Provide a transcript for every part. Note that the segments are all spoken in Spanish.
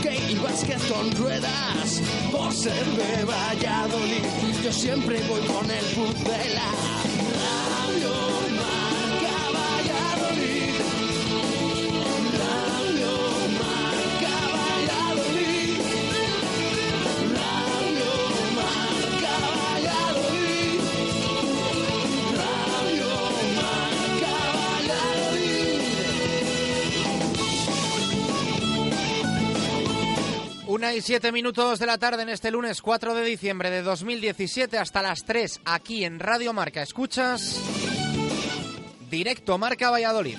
hockey y básquet con ruedas. Por ser de Valladolid, yo siempre voy con el pucela. Radio Una y siete minutos de la tarde en este lunes 4 de diciembre de 2017 hasta las 3 aquí en Radio Marca. Escuchas directo Marca Valladolid.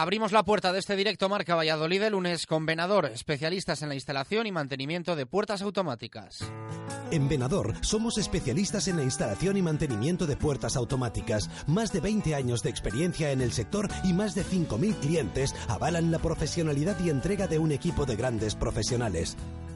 Abrimos la puerta de este directo Marca Valladolid el lunes con Venador, especialistas en la instalación y mantenimiento de puertas automáticas. En Venador somos especialistas en la instalación y mantenimiento de puertas automáticas. Más de 20 años de experiencia en el sector y más de 5.000 clientes avalan la profesionalidad y entrega de un equipo de grandes profesionales.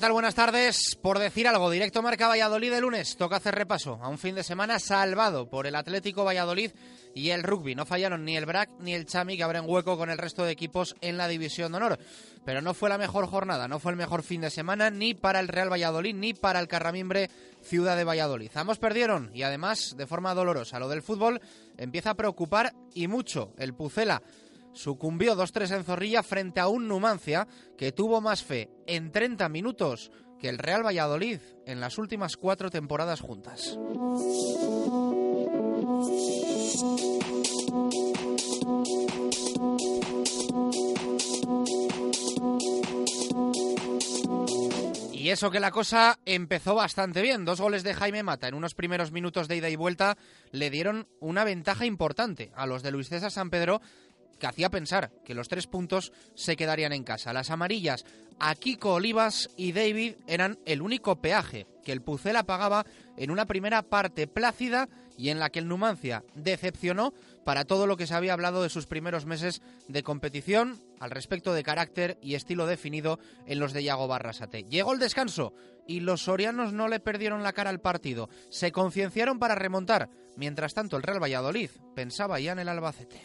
¿Qué tal? Buenas tardes. Por decir algo, directo Marca Valladolid de lunes. Toca hacer repaso a un fin de semana salvado por el Atlético Valladolid y el rugby. No fallaron ni el BRAC ni el Chami que abren hueco con el resto de equipos en la División de Honor. Pero no fue la mejor jornada, no fue el mejor fin de semana ni para el Real Valladolid ni para el Carramimbre Ciudad de Valladolid. Ambos perdieron y además de forma dolorosa. Lo del fútbol empieza a preocupar y mucho. El Pucela sucumbió 2-3 en Zorrilla frente a un Numancia que tuvo más fe en 30 minutos que el Real Valladolid en las últimas cuatro temporadas juntas. Y eso que la cosa empezó bastante bien. Dos goles de Jaime Mata en unos primeros minutos de ida y vuelta le dieron una ventaja importante a los de Luis César San Pedro que hacía pensar que los tres puntos se quedarían en casa. Las amarillas a Kiko Olivas y David eran el único peaje que el Pucela pagaba en una primera parte plácida y en la que el Numancia decepcionó para todo lo que se había hablado de sus primeros meses de competición al respecto de carácter y estilo definido en los de Yago Barrasate. Llegó el descanso y los sorianos no le perdieron la cara al partido. Se concienciaron para remontar. Mientras tanto, el Real Valladolid pensaba ya en el Albacete.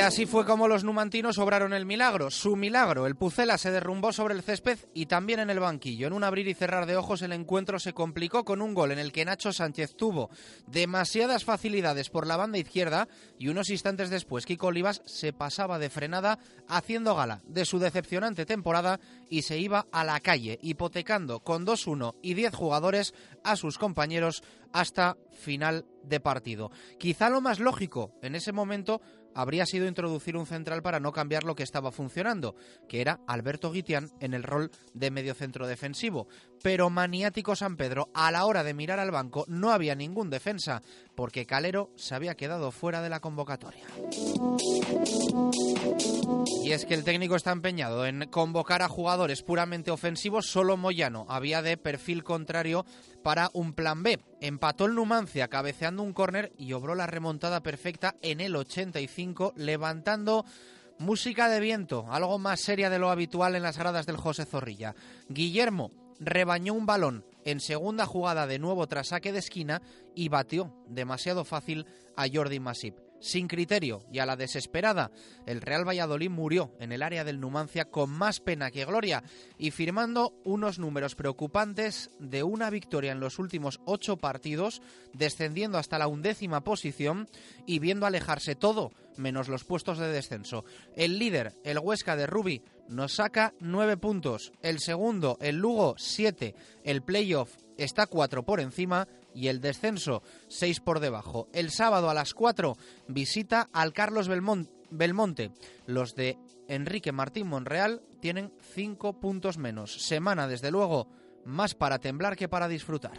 Y así fue como los numantinos obraron el milagro, su milagro. El Pucela se derrumbó sobre el césped y también en el banquillo. En un abrir y cerrar de ojos el encuentro se complicó con un gol en el que Nacho Sánchez tuvo demasiadas facilidades por la banda izquierda y unos instantes después Kiko Olivas se pasaba de frenada haciendo gala de su decepcionante temporada y se iba a la calle, hipotecando con 2-1 y 10 jugadores a sus compañeros hasta final de partido. Quizá lo más lógico en ese momento habría sido introducir un central para no cambiar lo que estaba funcionando, que era Alberto Guitián en el rol de mediocentro defensivo. Pero maniático San Pedro, a la hora de mirar al banco no había ningún defensa, porque Calero se había quedado fuera de la convocatoria. Y es que el técnico está empeñado en convocar a jugadores puramente ofensivos, solo Moyano había de perfil contrario para un plan B. Empató el Numancia cabeceando un córner y obró la remontada perfecta en el 85, levantando música de viento, algo más seria de lo habitual en las gradas del José Zorrilla. Guillermo rebañó un balón en segunda jugada de nuevo tras saque de esquina y batió demasiado fácil a Jordi Masip sin criterio y a la desesperada, el Real Valladolid murió en el área del Numancia con más pena que gloria y firmando unos números preocupantes de una victoria en los últimos ocho partidos, descendiendo hasta la undécima posición y viendo alejarse todo menos los puestos de descenso. El líder, el Huesca de Rubi, nos saca nueve puntos. El segundo, el Lugo, siete. El playoff está cuatro por encima y el descenso seis por debajo. El sábado a las cuatro visita al Carlos Belmonte. Los de Enrique Martín Monreal tienen cinco puntos menos. Semana, desde luego, más para temblar que para disfrutar.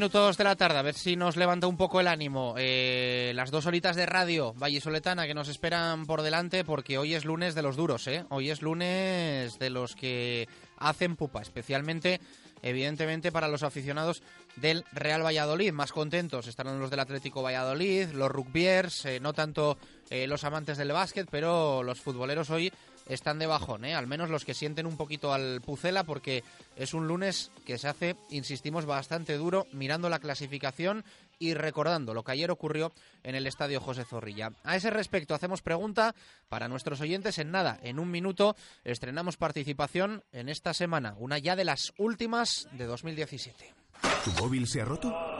Minutos de la tarde, a ver si nos levanta un poco el ánimo. Eh, las dos horitas de radio Vallisoletana que nos esperan por delante, porque hoy es lunes de los duros, ¿eh? Hoy es lunes de los que hacen pupa, especialmente, evidentemente, para los aficionados del Real Valladolid. Más contentos estarán los del Atlético Valladolid, los rugbiers, eh, no tanto eh, los amantes del básquet, pero los futboleros hoy están de bajón, ¿eh? al menos los que sienten un poquito al Pucela, porque es un lunes que se hace, insistimos, bastante duro mirando la clasificación y recordando lo que ayer ocurrió en el estadio José Zorrilla. A ese respecto, hacemos pregunta para nuestros oyentes en nada. En un minuto estrenamos participación en esta semana, una ya de las últimas de 2017. ¿Tu móvil se ha roto?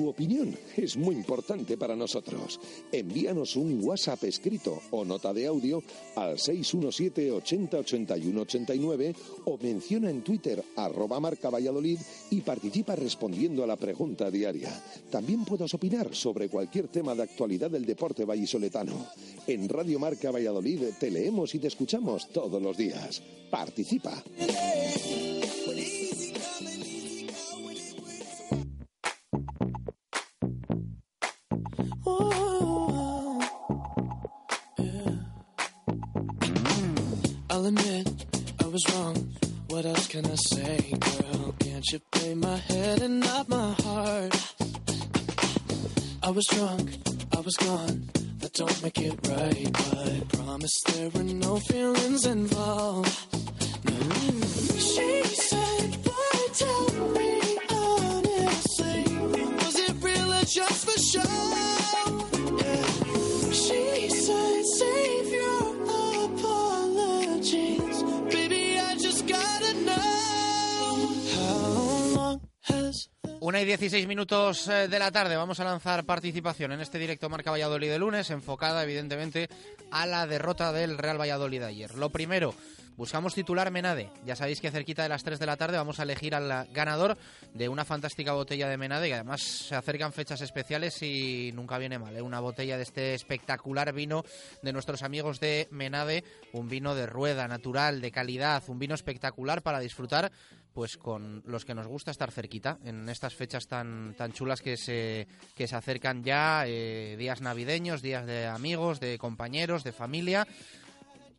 Tu opinión es muy importante para nosotros. Envíanos un WhatsApp escrito o nota de audio al 617 80 81 89 o menciona en Twitter arroba marca Valladolid y participa respondiendo a la pregunta diaria. También puedes opinar sobre cualquier tema de actualidad del deporte vallisoletano. En Radio Marca Valladolid te leemos y te escuchamos todos los días. Participa. I'll admit I was wrong. What else can I say, girl? Can't you play my head and not my heart? I was drunk, I was gone. That don't make it right, but I promise there were no feelings involved. No. y 16 minutos eh, de la tarde vamos a lanzar participación en este directo Marca Valladolid de lunes, enfocada evidentemente a la derrota del Real Valladolid de ayer. Lo primero, buscamos titular Menade. Ya sabéis que cerquita de las 3 de la tarde vamos a elegir al ganador de una fantástica botella de Menade, además se acercan fechas especiales y nunca viene mal. ¿eh? Una botella de este espectacular vino de nuestros amigos de Menade, un vino de rueda, natural, de calidad, un vino espectacular para disfrutar pues con los que nos gusta estar cerquita en estas fechas tan tan chulas que se que se acercan ya eh, días navideños días de amigos de compañeros de familia.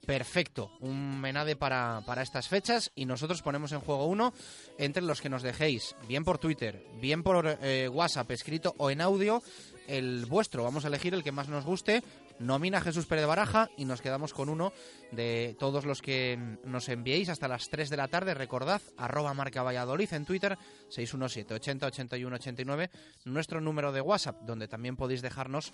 Perfecto un menade para, para estas fechas y nosotros ponemos en juego uno entre los que nos dejéis bien por Twitter bien por eh, WhatsApp escrito o en audio el vuestro. Vamos a elegir el que más nos guste nomina Jesús Pérez Baraja y nos quedamos con uno de todos los que nos enviéis hasta las 3 de la tarde. Recordad, arroba marca Valladolid en Twitter, 617 80 81 89, nuestro número de WhatsApp, donde también podéis dejarnos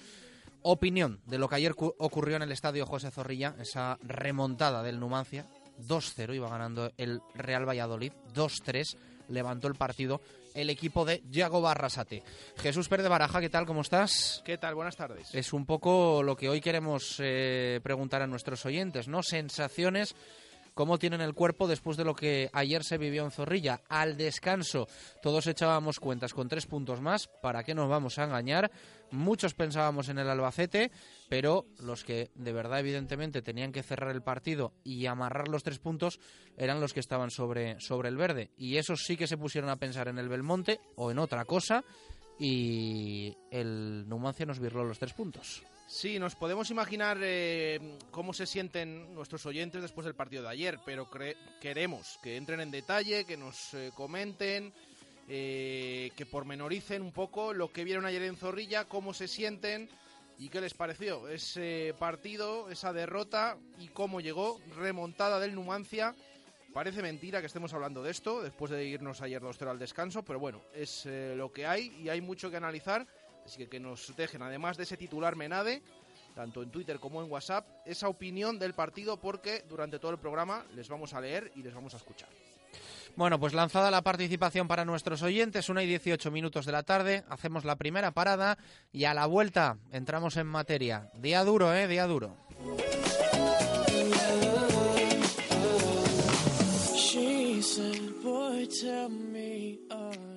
opinión de lo que ayer cu- ocurrió en el estadio José Zorrilla, esa remontada del Numancia. 2-0 iba ganando el Real Valladolid, 2-3 levantó el partido el equipo de Yago Barrasate. Jesús Pérez de Baraja, ¿qué tal? ¿Cómo estás? ¿Qué tal? Buenas tardes. Es un poco lo que hoy queremos eh, preguntar a nuestros oyentes, ¿no? Sensaciones, cómo tienen el cuerpo después de lo que ayer se vivió en Zorrilla. Al descanso, todos echábamos cuentas con tres puntos más, ¿para qué nos vamos a engañar? Muchos pensábamos en el Albacete, pero los que de verdad, evidentemente, tenían que cerrar el partido y amarrar los tres puntos eran los que estaban sobre, sobre el verde. Y esos sí que se pusieron a pensar en el Belmonte o en otra cosa y el Numancia nos virló los tres puntos. Sí, nos podemos imaginar eh, cómo se sienten nuestros oyentes después del partido de ayer, pero queremos que entren en detalle, que nos eh, comenten, eh, que pormenoricen un poco lo que vieron ayer en Zorrilla, cómo se sienten y qué les pareció ese partido, esa derrota y cómo llegó, remontada del Numancia. Parece mentira que estemos hablando de esto después de irnos ayer 2-0 al descanso, pero bueno, es lo que hay y hay mucho que analizar. Así que que nos dejen, además de ese titular Menade, tanto en Twitter como en WhatsApp, esa opinión del partido porque durante todo el programa les vamos a leer y les vamos a escuchar. Bueno, pues lanzada la participación para nuestros oyentes, una y 18 minutos de la tarde, hacemos la primera parada y a la vuelta entramos en materia. Día duro, ¿eh? Día duro. She said, boy, tell me honest.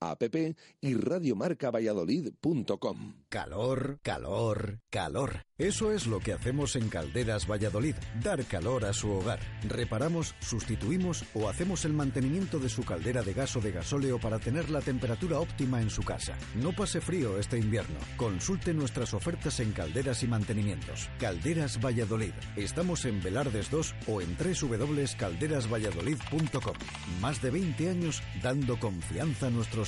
app y radiomarcavalladolid.com. Calor, calor, calor. Eso es lo que hacemos en Calderas Valladolid, dar calor a su hogar. Reparamos, sustituimos o hacemos el mantenimiento de su caldera de gas o de gasóleo para tener la temperatura óptima en su casa. No pase frío este invierno. Consulte nuestras ofertas en calderas y mantenimientos. Calderas Valladolid. Estamos en Velardes 2 o en www.calderasvalladolid.com. Más de 20 años dando confianza a nuestros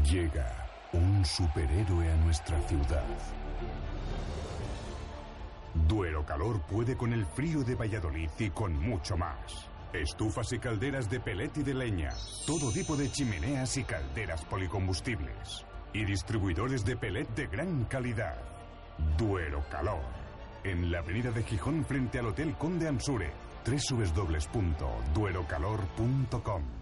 Llega un superhéroe a nuestra ciudad. Duero Calor puede con el frío de Valladolid y con mucho más. Estufas y calderas de pelet y de leña. Todo tipo de chimeneas y calderas policombustibles. Y distribuidores de pelet de gran calidad. Duero Calor. En la avenida de Gijón frente al Hotel Conde Ansure. www.duerocalor.com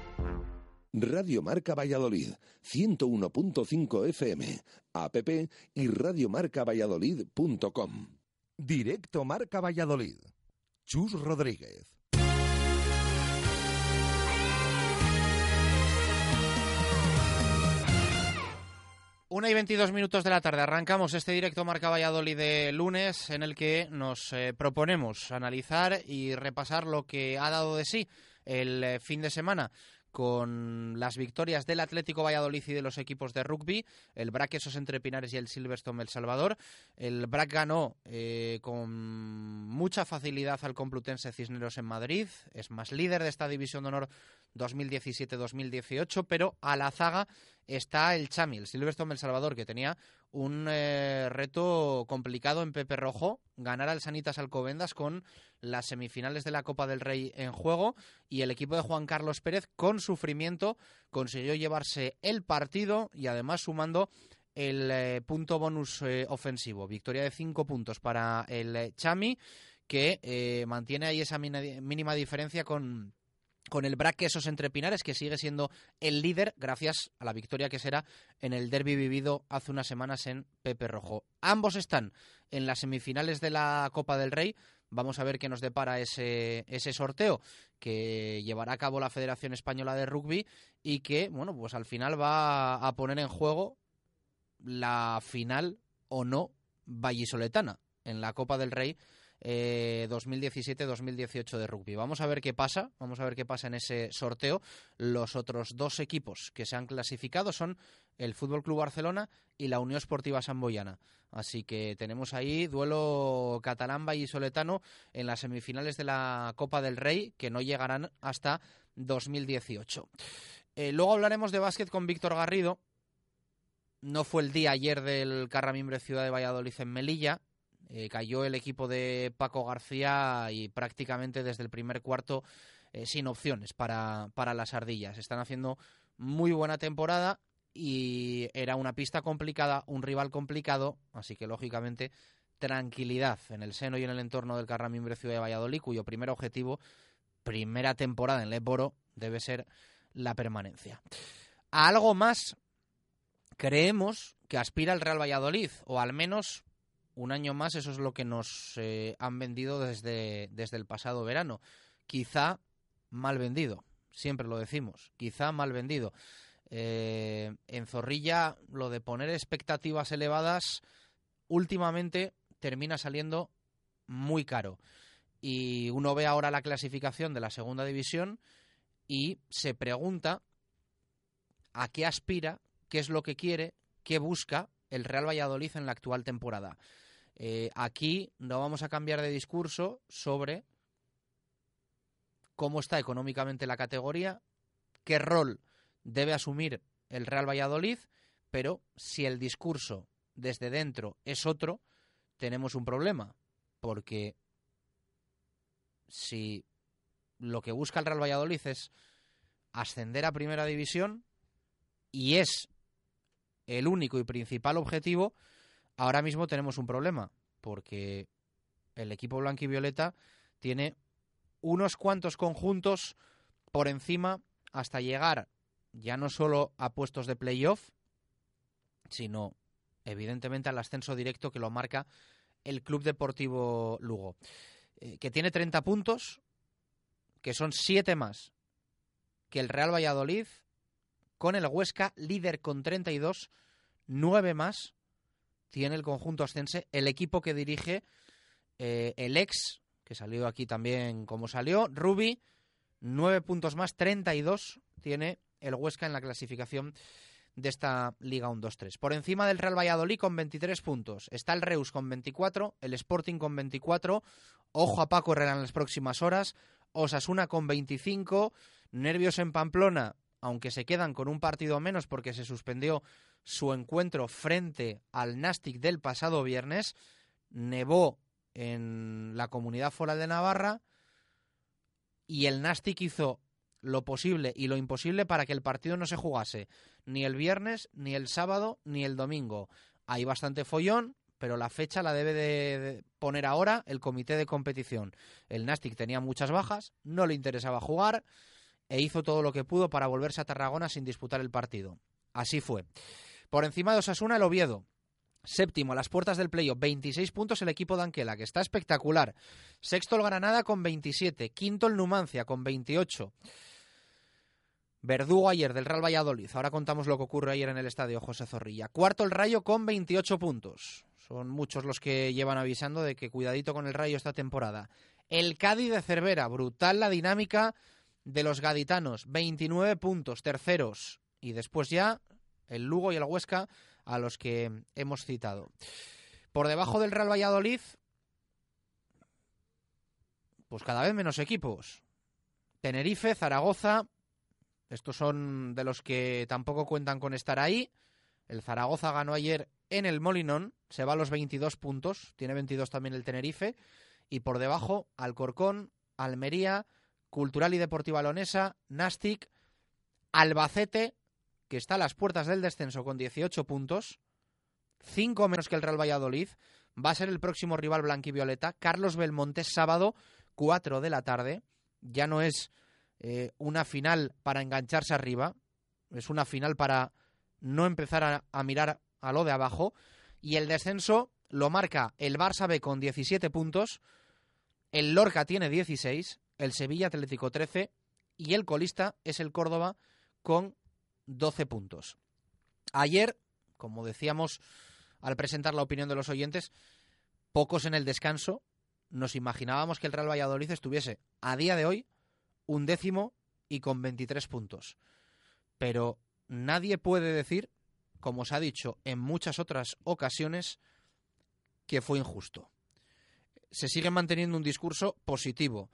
Radio Marca Valladolid, 101.5 FM, app y radiomarcavalladolid.com. Directo Marca Valladolid. Chus Rodríguez. Una y 22 minutos de la tarde. Arrancamos este directo Marca Valladolid de lunes en el que nos eh, proponemos analizar y repasar lo que ha dado de sí el eh, fin de semana con las victorias del Atlético Valladolid y de los equipos de rugby, el BRAC esos entre Pinares y el Silverstone El Salvador. El BRAC ganó eh, con mucha facilidad al Complutense Cisneros en Madrid, es más líder de esta división de honor 2017-2018, pero a la zaga está el Chami, el Silverstone El Salvador, que tenía un eh, reto complicado en Pepe Rojo, ganar al Sanitas Alcobendas con las semifinales de la Copa del Rey en juego y el equipo de Juan Carlos Pérez con sufrimiento consiguió llevarse el partido y además sumando el eh, punto bonus eh, ofensivo. Victoria de cinco puntos para el Chami que mantiene ahí esa mínima diferencia con con el Braque esos entre Pinares, que sigue siendo el líder gracias a la victoria que será en el derby vivido hace unas semanas en Pepe Rojo. Ambos están en las semifinales de la Copa del Rey. Vamos a ver qué nos depara ese, ese sorteo que llevará a cabo la Federación Española de Rugby y que, bueno, pues al final va a poner en juego la final o no vallisoletana en la Copa del Rey 2017-2018 eh, de rugby. Vamos a ver qué pasa, vamos a ver qué pasa en ese sorteo. Los otros dos equipos que se han clasificado son el Fútbol Club Barcelona y la Unión Esportiva Samboyana. Así que tenemos ahí duelo catalán y soletano en las semifinales de la Copa del Rey que no llegarán hasta 2018. Eh, luego hablaremos de básquet con Víctor Garrido. No fue el día ayer del Carramimbre Ciudad de Valladolid en Melilla, eh, cayó el equipo de Paco García y prácticamente desde el primer cuarto eh, sin opciones para, para las ardillas. Están haciendo muy buena temporada y era una pista complicada, un rival complicado, así que lógicamente tranquilidad en el seno y en el entorno del Carramimbre Ciudad de Valladolid, cuyo primer objetivo, primera temporada en Leporo, debe ser la permanencia. A algo más creemos que aspira el Real Valladolid, o al menos un año más, eso es lo que nos eh, han vendido desde, desde el pasado verano. Quizá mal vendido, siempre lo decimos, quizá mal vendido. Eh, en Zorrilla lo de poner expectativas elevadas últimamente termina saliendo muy caro. Y uno ve ahora la clasificación de la segunda división y se pregunta a qué aspira, qué es lo que quiere, qué busca el Real Valladolid en la actual temporada. Eh, aquí no vamos a cambiar de discurso sobre cómo está económicamente la categoría, qué rol debe asumir el Real Valladolid, pero si el discurso desde dentro es otro, tenemos un problema, porque si lo que busca el Real Valladolid es ascender a Primera División y es el único y principal objetivo, ahora mismo tenemos un problema, porque el equipo blanco y violeta tiene unos cuantos conjuntos por encima hasta llegar ya no solo a puestos de playoff, sino evidentemente al ascenso directo que lo marca el Club Deportivo Lugo, eh, que tiene 30 puntos, que son 7 más que el Real Valladolid, con el Huesca líder con 32, 9 más tiene el conjunto ascense, el equipo que dirige eh, el ex, que salió aquí también como salió, Rubi, 9 puntos más, 32 tiene el Huesca en la clasificación de esta Liga 1-2-3. Por encima del Real Valladolid con 23 puntos. Está el Reus con 24, el Sporting con 24. Ojo a Paco Herrera en las próximas horas. Osasuna con 25. Nervios en Pamplona, aunque se quedan con un partido menos porque se suspendió su encuentro frente al Nastic del pasado viernes. Nevó en la comunidad foral de Navarra y el Nastic hizo lo posible y lo imposible para que el partido no se jugase ni el viernes, ni el sábado, ni el domingo. Hay bastante follón, pero la fecha la debe de poner ahora el comité de competición. El Nastic tenía muchas bajas, no le interesaba jugar e hizo todo lo que pudo para volverse a Tarragona sin disputar el partido. Así fue. Por encima de Osasuna, el Oviedo. Séptimo, a las puertas del playoff, 26 puntos el equipo de Anquela, que está espectacular. Sexto el Granada con 27. Quinto el Numancia con 28. Verdugo ayer del Real Valladolid. Ahora contamos lo que ocurre ayer en el estadio José Zorrilla. Cuarto el Rayo con 28 puntos. Son muchos los que llevan avisando de que cuidadito con el Rayo esta temporada. El Cádiz de Cervera, brutal la dinámica de los gaditanos. 29 puntos, terceros. Y después ya el Lugo y el Huesca a los que hemos citado. Por debajo del Real Valladolid, pues cada vez menos equipos. Tenerife, Zaragoza, estos son de los que tampoco cuentan con estar ahí. El Zaragoza ganó ayer en el Molinón, se va a los 22 puntos, tiene 22 también el Tenerife. Y por debajo, Alcorcón, Almería, Cultural y Deportiva Lonesa, Nastic, Albacete, que está a las puertas del descenso con 18 puntos, 5 menos que el Real Valladolid. Va a ser el próximo rival blanquivioleta. Carlos Belmonte, sábado, 4 de la tarde. Ya no es eh, una final para engancharse arriba, es una final para no empezar a, a, mirar a lo de abajo. Y el descenso lo marca el Barça B con 17 puntos, el Lorca tiene 16, el Sevilla Atlético 13 y el colista es el Córdoba con 12 puntos. Ayer, como decíamos al presentar la opinión de los oyentes, pocos en el descanso, nos imaginábamos que el Real Valladolid estuviese a día de hoy un décimo y con 23 puntos. Pero nadie puede decir, como se ha dicho en muchas otras ocasiones, que fue injusto. Se sigue manteniendo un discurso positivo,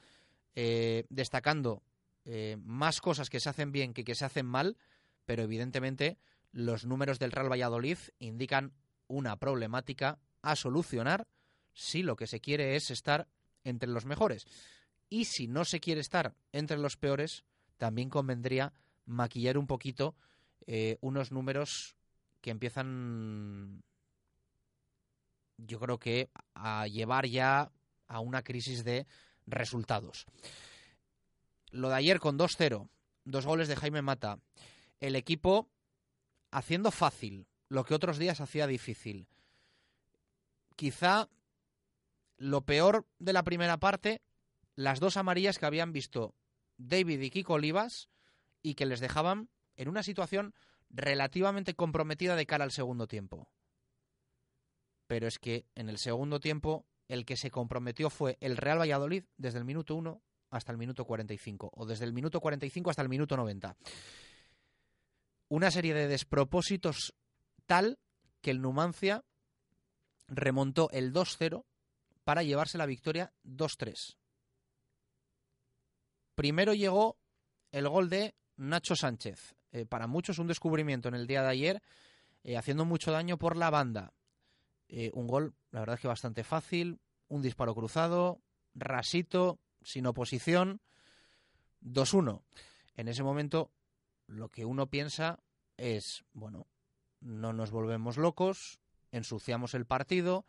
eh, destacando eh, más cosas que se hacen bien que que se hacen mal, pero evidentemente los números del Real Valladolid indican una problemática a solucionar si lo que se quiere es estar entre los mejores. Y si no se quiere estar entre los peores, también convendría maquillar un poquito eh, unos números que empiezan, yo creo que, a llevar ya a una crisis de resultados. Lo de ayer con 2-0 dos goles de Jaime Mata. El equipo haciendo fácil lo que otros días hacía difícil. Quizá lo peor de la primera parte, las dos amarillas que habían visto David y Kiko Olivas y que les dejaban en una situación relativamente comprometida de cara al segundo tiempo. Pero es que en el segundo tiempo el que se comprometió fue el Real Valladolid desde el minuto 1 hasta el minuto 45 o desde el minuto 45 hasta el minuto 90. Una serie de despropósitos tal que el Numancia remontó el 2-0 para llevarse la victoria 2-3. Primero llegó el gol de Nacho Sánchez. Eh, para muchos un descubrimiento en el día de ayer, eh, haciendo mucho daño por la banda. Eh, un gol, la verdad es que bastante fácil, un disparo cruzado, rasito, sin oposición, 2-1. En ese momento lo que uno piensa es, bueno, no nos volvemos locos, ensuciamos el partido,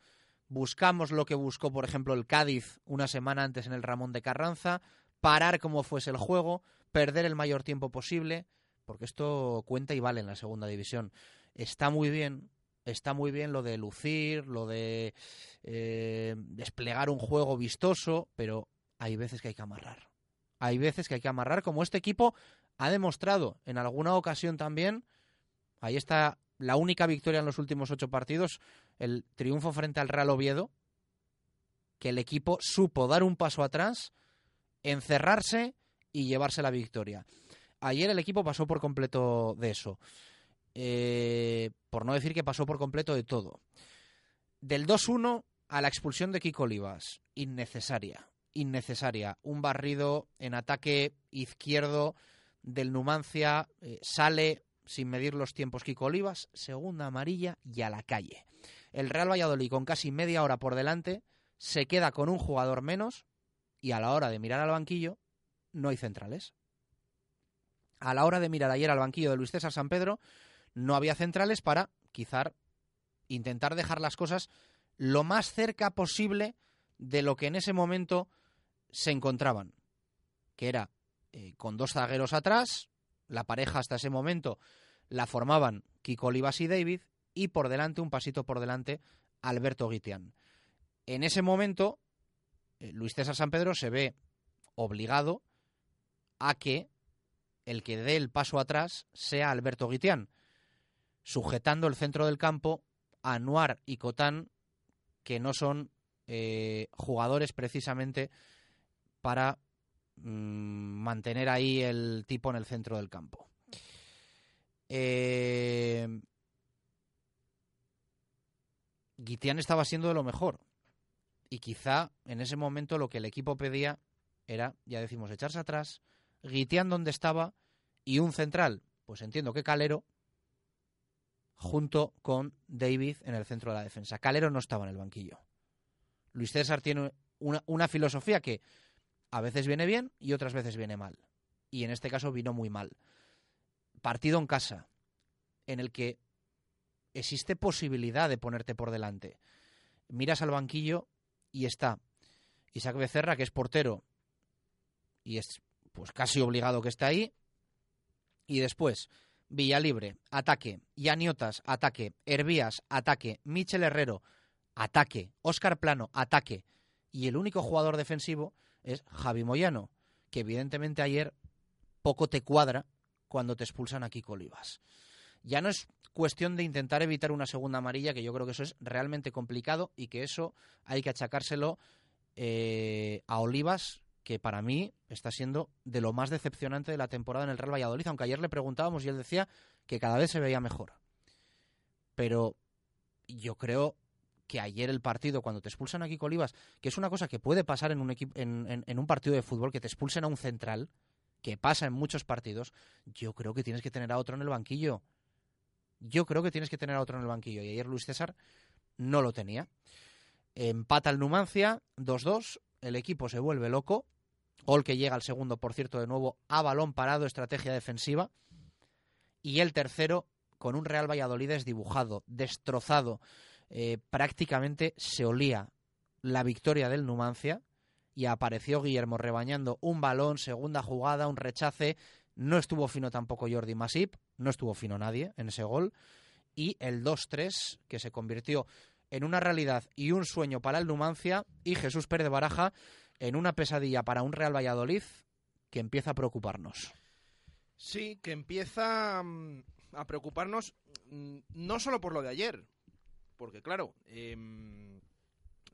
buscamos lo que buscó, por ejemplo, el Cádiz una semana antes en el Ramón de Carranza, parar como fuese el juego, perder el mayor tiempo posible, porque esto cuenta y vale en la segunda división. Está muy bien, está muy bien lo de lucir, lo de eh, desplegar un juego vistoso, pero hay veces que hay que amarrar. Hay veces que hay que amarrar, como este equipo ha demostrado en alguna ocasión también. Ahí está la única victoria en los últimos ocho partidos, el triunfo frente al Real Oviedo, que el equipo supo dar un paso atrás, encerrarse y llevarse la victoria. Ayer el equipo pasó por completo de eso. Eh, por no decir que pasó por completo de todo. Del 2-1 a la expulsión de Kiko Olivas, innecesaria, innecesaria. Un barrido en ataque izquierdo del Numancia, eh, sale sin medir los tiempos Kiko Olivas, segunda amarilla y a la calle. El Real Valladolid con casi media hora por delante se queda con un jugador menos y a la hora de mirar al banquillo no hay centrales. A la hora de mirar ayer al banquillo de Luis César San Pedro no había centrales para quizá intentar dejar las cosas lo más cerca posible de lo que en ese momento se encontraban, que era eh, con dos zagueros atrás, la pareja hasta ese momento la formaban Kiko Olivas y David, y por delante, un pasito por delante, Alberto Guitián. En ese momento, eh, Luis César San Pedro se ve obligado a que el que dé el paso atrás sea Alberto Guitián, sujetando el centro del campo a Anuar y Cotán, que no son eh, jugadores precisamente para mm, mantener ahí el tipo en el centro del campo. Eh, estaba siendo de lo mejor. Y quizá en ese momento lo que el equipo pedía era, ya decimos, echarse atrás, Guitián donde estaba y un central, pues entiendo que Calero, junto con David en el centro de la defensa. Calero no estaba en el banquillo. Luis César tiene una, una filosofía que a veces viene bien y otras veces viene mal. Y en este caso vino muy mal. Partido en casa, en el que existe posibilidad de ponerte por delante. Miras al banquillo y está Isaac Becerra, que es portero, y es pues casi obligado que esté ahí. Y después, Villalibre, ataque. Yaniotas, ataque. Hervías, ataque. Michel Herrero, ataque. Óscar Plano, ataque. Y el único jugador defensivo es Javi Moyano, que evidentemente ayer poco te cuadra cuando te expulsan a Kiko Olivas. Ya no es cuestión de intentar evitar una segunda amarilla, que yo creo que eso es realmente complicado y que eso hay que achacárselo eh, a Olivas, que para mí está siendo de lo más decepcionante de la temporada en el Real Valladolid, aunque ayer le preguntábamos y él decía que cada vez se veía mejor. Pero yo creo que ayer el partido, cuando te expulsan a Kiko Olivas, que es una cosa que puede pasar en un, en, en un partido de fútbol, que te expulsen a un central, que pasa en muchos partidos, yo creo que tienes que tener a otro en el banquillo. Yo creo que tienes que tener a otro en el banquillo. Y ayer Luis César no lo tenía. Empata el Numancia, 2-2. El equipo se vuelve loco. Gol que llega al segundo, por cierto, de nuevo a balón parado, estrategia defensiva. Y el tercero con un Real Valladolid desdibujado, destrozado. Eh, prácticamente se olía la victoria del Numancia y apareció Guillermo rebañando un balón, segunda jugada, un rechace, No estuvo fino tampoco Jordi Masip, no estuvo fino nadie en ese gol. Y el 2-3, que se convirtió en una realidad y un sueño para el Numancia y Jesús Pérez Baraja en una pesadilla para un Real Valladolid que empieza a preocuparnos. Sí, que empieza mm, a preocuparnos mm, no solo por lo de ayer, porque claro, em,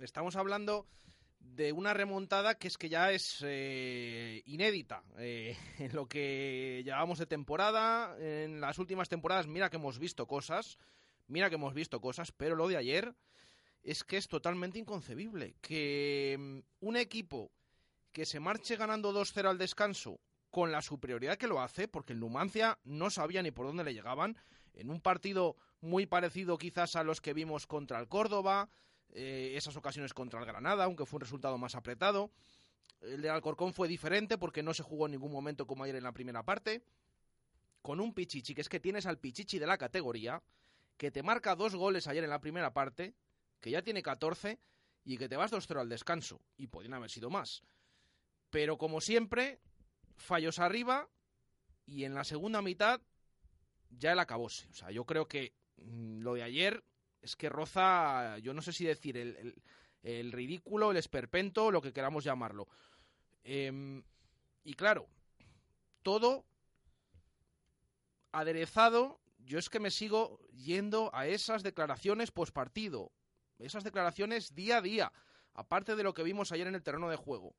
estamos hablando de una remontada que es que ya es eh, inédita eh, en lo que llevamos de temporada. En las últimas temporadas, mira que hemos visto cosas, mira que hemos visto cosas, pero lo de ayer es que es totalmente inconcebible que mm, un equipo que se marche ganando 2-0 al descanso con la superioridad que lo hace, porque el Numancia no sabía ni por dónde le llegaban, en un partido muy parecido quizás a los que vimos contra el Córdoba, eh, esas ocasiones contra el Granada, aunque fue un resultado más apretado. El de Alcorcón fue diferente porque no se jugó en ningún momento como ayer en la primera parte. Con un Pichichi, que es que tienes al Pichichi de la categoría, que te marca dos goles ayer en la primera parte, que ya tiene 14 y que te vas 2-0 al descanso. Y podrían haber sido más. Pero como siempre, fallos arriba y en la segunda mitad ya el acabóse. O sea, yo creo que mm, lo de ayer es que roza, yo no sé si decir el, el, ridículo, el esperpento, lo que queramos llamarlo. Em, y claro, todo aderezado, yo es que me sigo yendo a esas declaraciones post partido, esas declaraciones día a día, aparte de lo que vimos ayer en el terreno de juego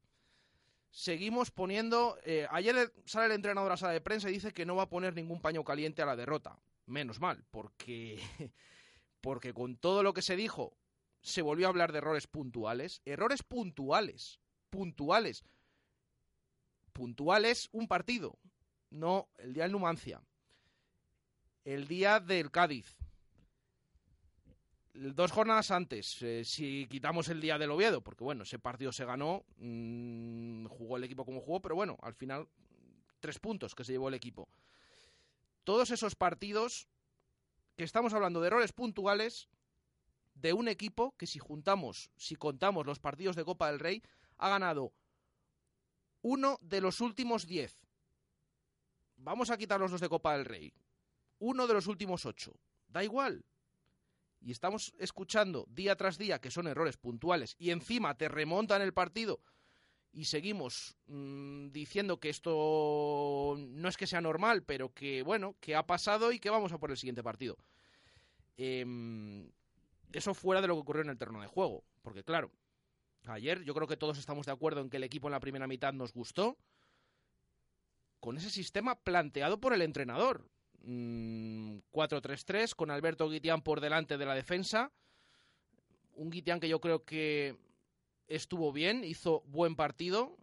seguimos poniendo... Eh, ayer sale el entrenador a la sala de prensa y dice que no va a poner ningún paño caliente a la derrota. Menos mal, porque, porque con todo lo que se dijo se volvió a hablar de errores puntuales. Errores puntuales. Puntuales. Puntuales un partido. No el día del Numancia. El día del Cádiz dos jornadas antes, eh, si quitamos el día del Oviedo, porque bueno, ese partido se ganó, mm, jugó el equipo como jugó, pero bueno, al final tres puntos que se llevó el equipo. Todos esos partidos que estamos hablando de errores puntuales de un equipo que si juntamos, si contamos los partidos de Copa del Rey, ha ganado uno de los últimos diez. Vamos a quitar los dos de Copa del Rey. Uno de los últimos ocho. Da igual, y estamos escuchando día tras día que son errores puntuales y encima te remontan el partido y seguimos mm, diciendo que esto no es que sea normal, pero que bueno, que ha pasado y que vamos a por el siguiente partido. Em, eso fuera de lo que ocurrió en el terreno de juego, porque claro, ayer yo creo que todos estamos de acuerdo en que el equipo en la primera mitad nos gustó con ese sistema planteado por el entrenador. 4-3-3 mm, con Alberto Guitián por delante de la defensa. Un Guitián que yo creo que estuvo bien, hizo buen partido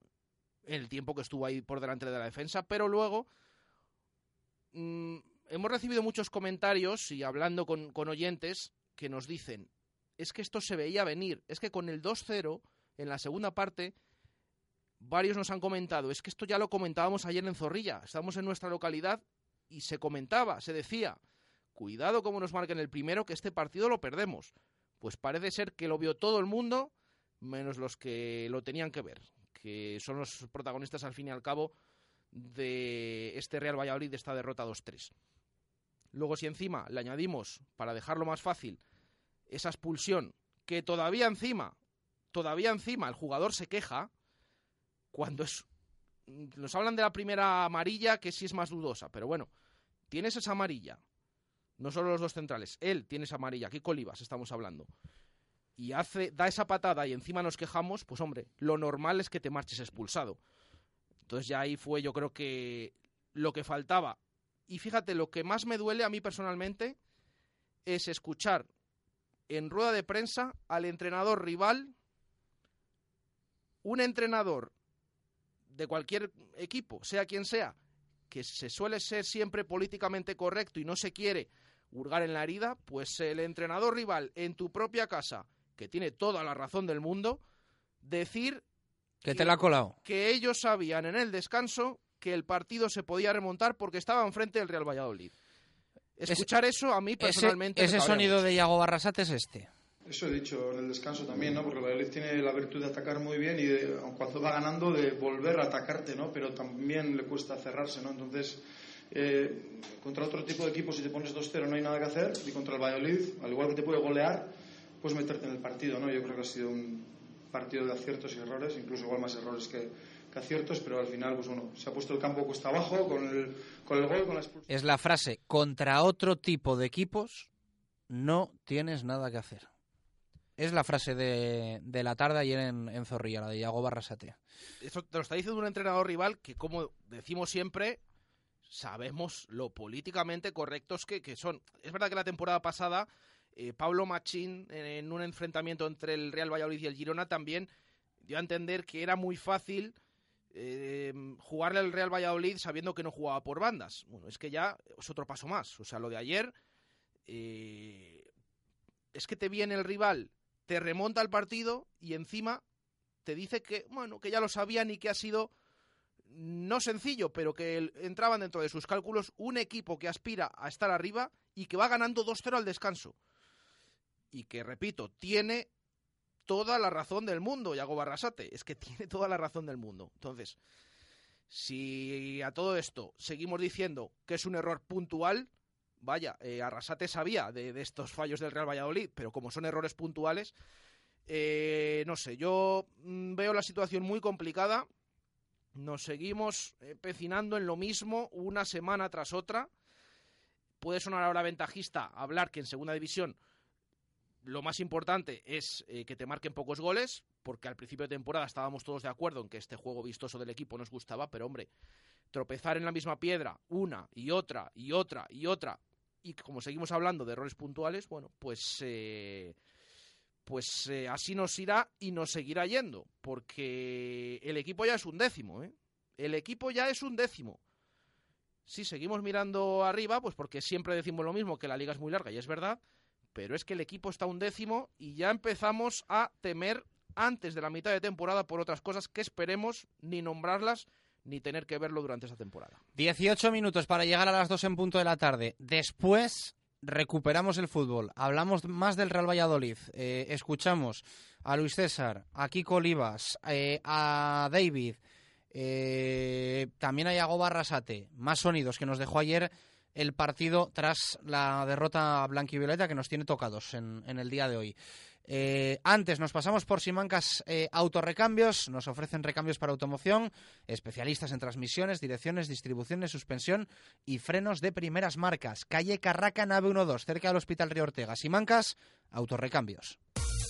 el tiempo que estuvo ahí por delante de la defensa, pero luego mm, hemos recibido muchos comentarios y hablando con oyentes que nos dicen, es que esto se veía venir, es que con el 2-0 en la segunda parte varios nos han comentado, es que esto ya lo comentábamos ayer en Zorrilla, estamos en nuestra localidad y se comentaba, se decía, cuidado como nos marquen el primero, que este partido lo perdemos. Pues parece ser que lo vio todo el mundo, menos los que lo tenían que ver, que son los protagonistas al fin y al cabo de este Real Valladolid, de esta derrota 2-3. Luego si encima le añadimos, para dejarlo más fácil, esa expulsión, que todavía encima, todavía encima el jugador se queja, cuando es... Nos hablan de la primera amarilla, que sí es más dudosa, pero bueno, tienes esa amarilla, no solo los dos centrales, él tiene esa amarilla, aquí Colibas estamos hablando, y hace, da esa patada y encima nos quejamos, pues hombre, lo normal es que te marches expulsado. Entonces ya ahí fue yo creo que lo que faltaba. Y fíjate, lo que más me duele a mí personalmente es escuchar en rueda de prensa al entrenador rival, un entrenador de cualquier equipo, sea quien sea, que se suele ser siempre políticamente correcto y no se quiere hurgar en la herida, pues el entrenador rival en tu propia casa, que tiene toda la razón del mundo, decir que, te la ha colado. Que ellos sabían en el descanso que el partido se podía remontar porque estaba enfrente del Real Valladolid. Escuchar eso a mí personalmente. Ese, sonido de Iago Barrasate es este. Eso he dicho en el descanso también, ¿no? Porque el Valladolid tiene la virtud de atacar muy bien y de, cuando va ganando de volver a atacarte, ¿no? Pero también le cuesta cerrarse, ¿no? Entonces, eh, contra otro tipo de equipos, si te pones 2-0 no hay nada que hacer. Y contra el Valladolid, al igual que te puede golear, puedes meterte en el partido, ¿no? Yo creo que ha sido un partido de aciertos y errores, incluso igual más errores que, que aciertos, pero al final, pues bueno, se ha puesto el campo cuesta abajo con el, con el gol, con la expulsión. Es la frase, contra otro tipo de equipos no tienes nada que hacer. Es la frase de, de la tarde ayer en, en, Zorrilla, la de Iago Barrasate. Esto te lo está diciendo un entrenador rival que, como decimos siempre, sabemos lo políticamente correctos que, que son. Es verdad que la temporada pasada, eh, Pablo Machín, en un enfrentamiento entre el Real Valladolid y el Girona, también dio a entender que era muy fácil eh, jugarle al Real Valladolid sabiendo que no jugaba por bandas. Bueno, es que ya es otro paso más. O sea, lo de ayer eh, es que te viene el rival, te remonta el partido y encima te dice que, bueno, que ya lo sabían y que ha sido no sencillo, pero que entraban dentro de sus cálculos un equipo que aspira a estar arriba y que va ganando 2-0 al descanso. Y que, repito, tiene toda la razón del mundo, Yago Barrasate. Es que tiene toda la razón del mundo. Entonces, si a todo esto seguimos diciendo que es un error puntual, vaya, eh, Arrasate sabía de, estos fallos del Real Valladolid, pero como son errores puntuales, eh, no sé, yo mm, veo la situación muy complicada. Nos seguimos empecinando en lo mismo una semana tras otra. Puede sonar ahora ventajista hablar que en segunda división lo más importante es eh, que te marquen pocos goles, porque al principio de temporada estábamos todos de acuerdo en que este juego vistoso del equipo nos gustaba, pero hombre, tropezar en la misma piedra una y otra y otra y otra, y como seguimos hablando de errores puntuales, bueno, pues, eh, pues eh, así nos irá y nos seguirá yendo, porque el equipo ya es un décimo, ¿eh? El equipo ya es un décimo. Si seguimos mirando arriba, pues porque siempre decimos lo mismo, que la liga es muy larga, y es verdad, pero es que el equipo está un décimo y ya empezamos a temer antes de la mitad de temporada por otras cosas que esperemos ni nombrarlas ni tener que verlo durante esa temporada. 18 minutos para llegar a las 2 en punto de la tarde. Después recuperamos el fútbol. Hablamos más del Real Valladolid. Eh, escuchamos a Luis César, a Kiko Olivas, eh, a David, eh, también a Iago Barrasate. Más sonidos que nos dejó ayer el partido tras la derrota blanquivioleta que nos tiene tocados en, en el día de hoy. Eh, antes nos pasamos por Simancas eh, Autorrecambios, nos ofrecen recambios para automoción, especialistas en transmisiones, direcciones, distribuciones, suspensión y frenos de primeras marcas. Calle Carraca, nave 12, cerca del Hospital Río Ortega. Simancas Autorrecambios.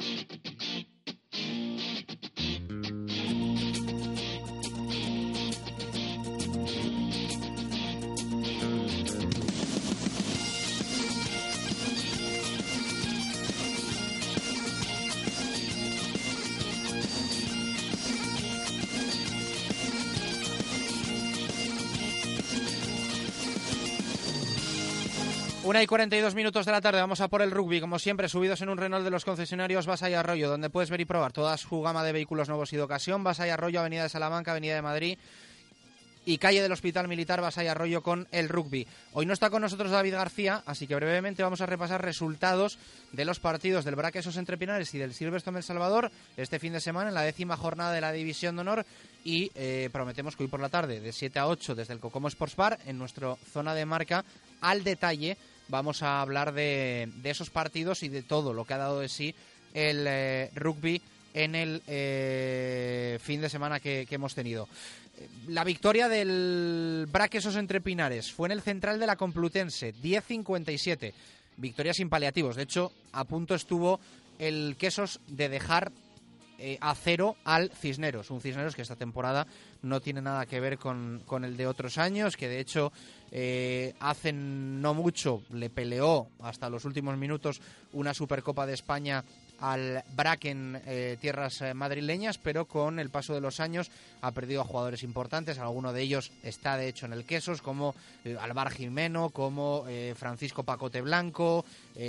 Thank you. Una y 42 minutos de la tarde, vamos a por el rugby, como siempre, subidos en un Renault de los concesionarios Basay Arroyo, donde puedes ver y probar toda su gama de vehículos nuevos y de ocasión. Basay Arroyo, Avenida de Salamanca, Avenida de Madrid y calle del Hospital Militar Basay Arroyo con el rugby. Hoy no está con nosotros David García, así que brevemente vamos a repasar resultados de los partidos del Braquesos Entre Pinares y del Silverstone del Salvador este fin de semana en la décima jornada de la División de Honor y eh, prometemos que hoy por la tarde de 7 a 8 desde el Cocomo Sports Bar en nuestra zona de marca al detalle vamos a hablar de, de, esos partidos y de todo lo que ha dado de sí el eh, rugby en el eh, fin de semana que, que, hemos tenido. La victoria del Braquesos entre Pinares fue en el central de la Complutense, 10-57. Victoria sin paliativos. De hecho, a punto estuvo el Quesos de dejar eh, a cero al Cisneros. Un Cisneros que esta temporada no tiene nada que ver con, con el de otros años, que de hecho eh, hace no mucho le peleó hasta los últimos minutos una Supercopa de España al BRAC en eh, tierras eh, madrileñas, pero con el paso de los años ha perdido a jugadores importantes. Alguno de ellos está, de hecho, en el Quesos, como eh, Alvar Jimeno, como Francisco Pacote Blanco,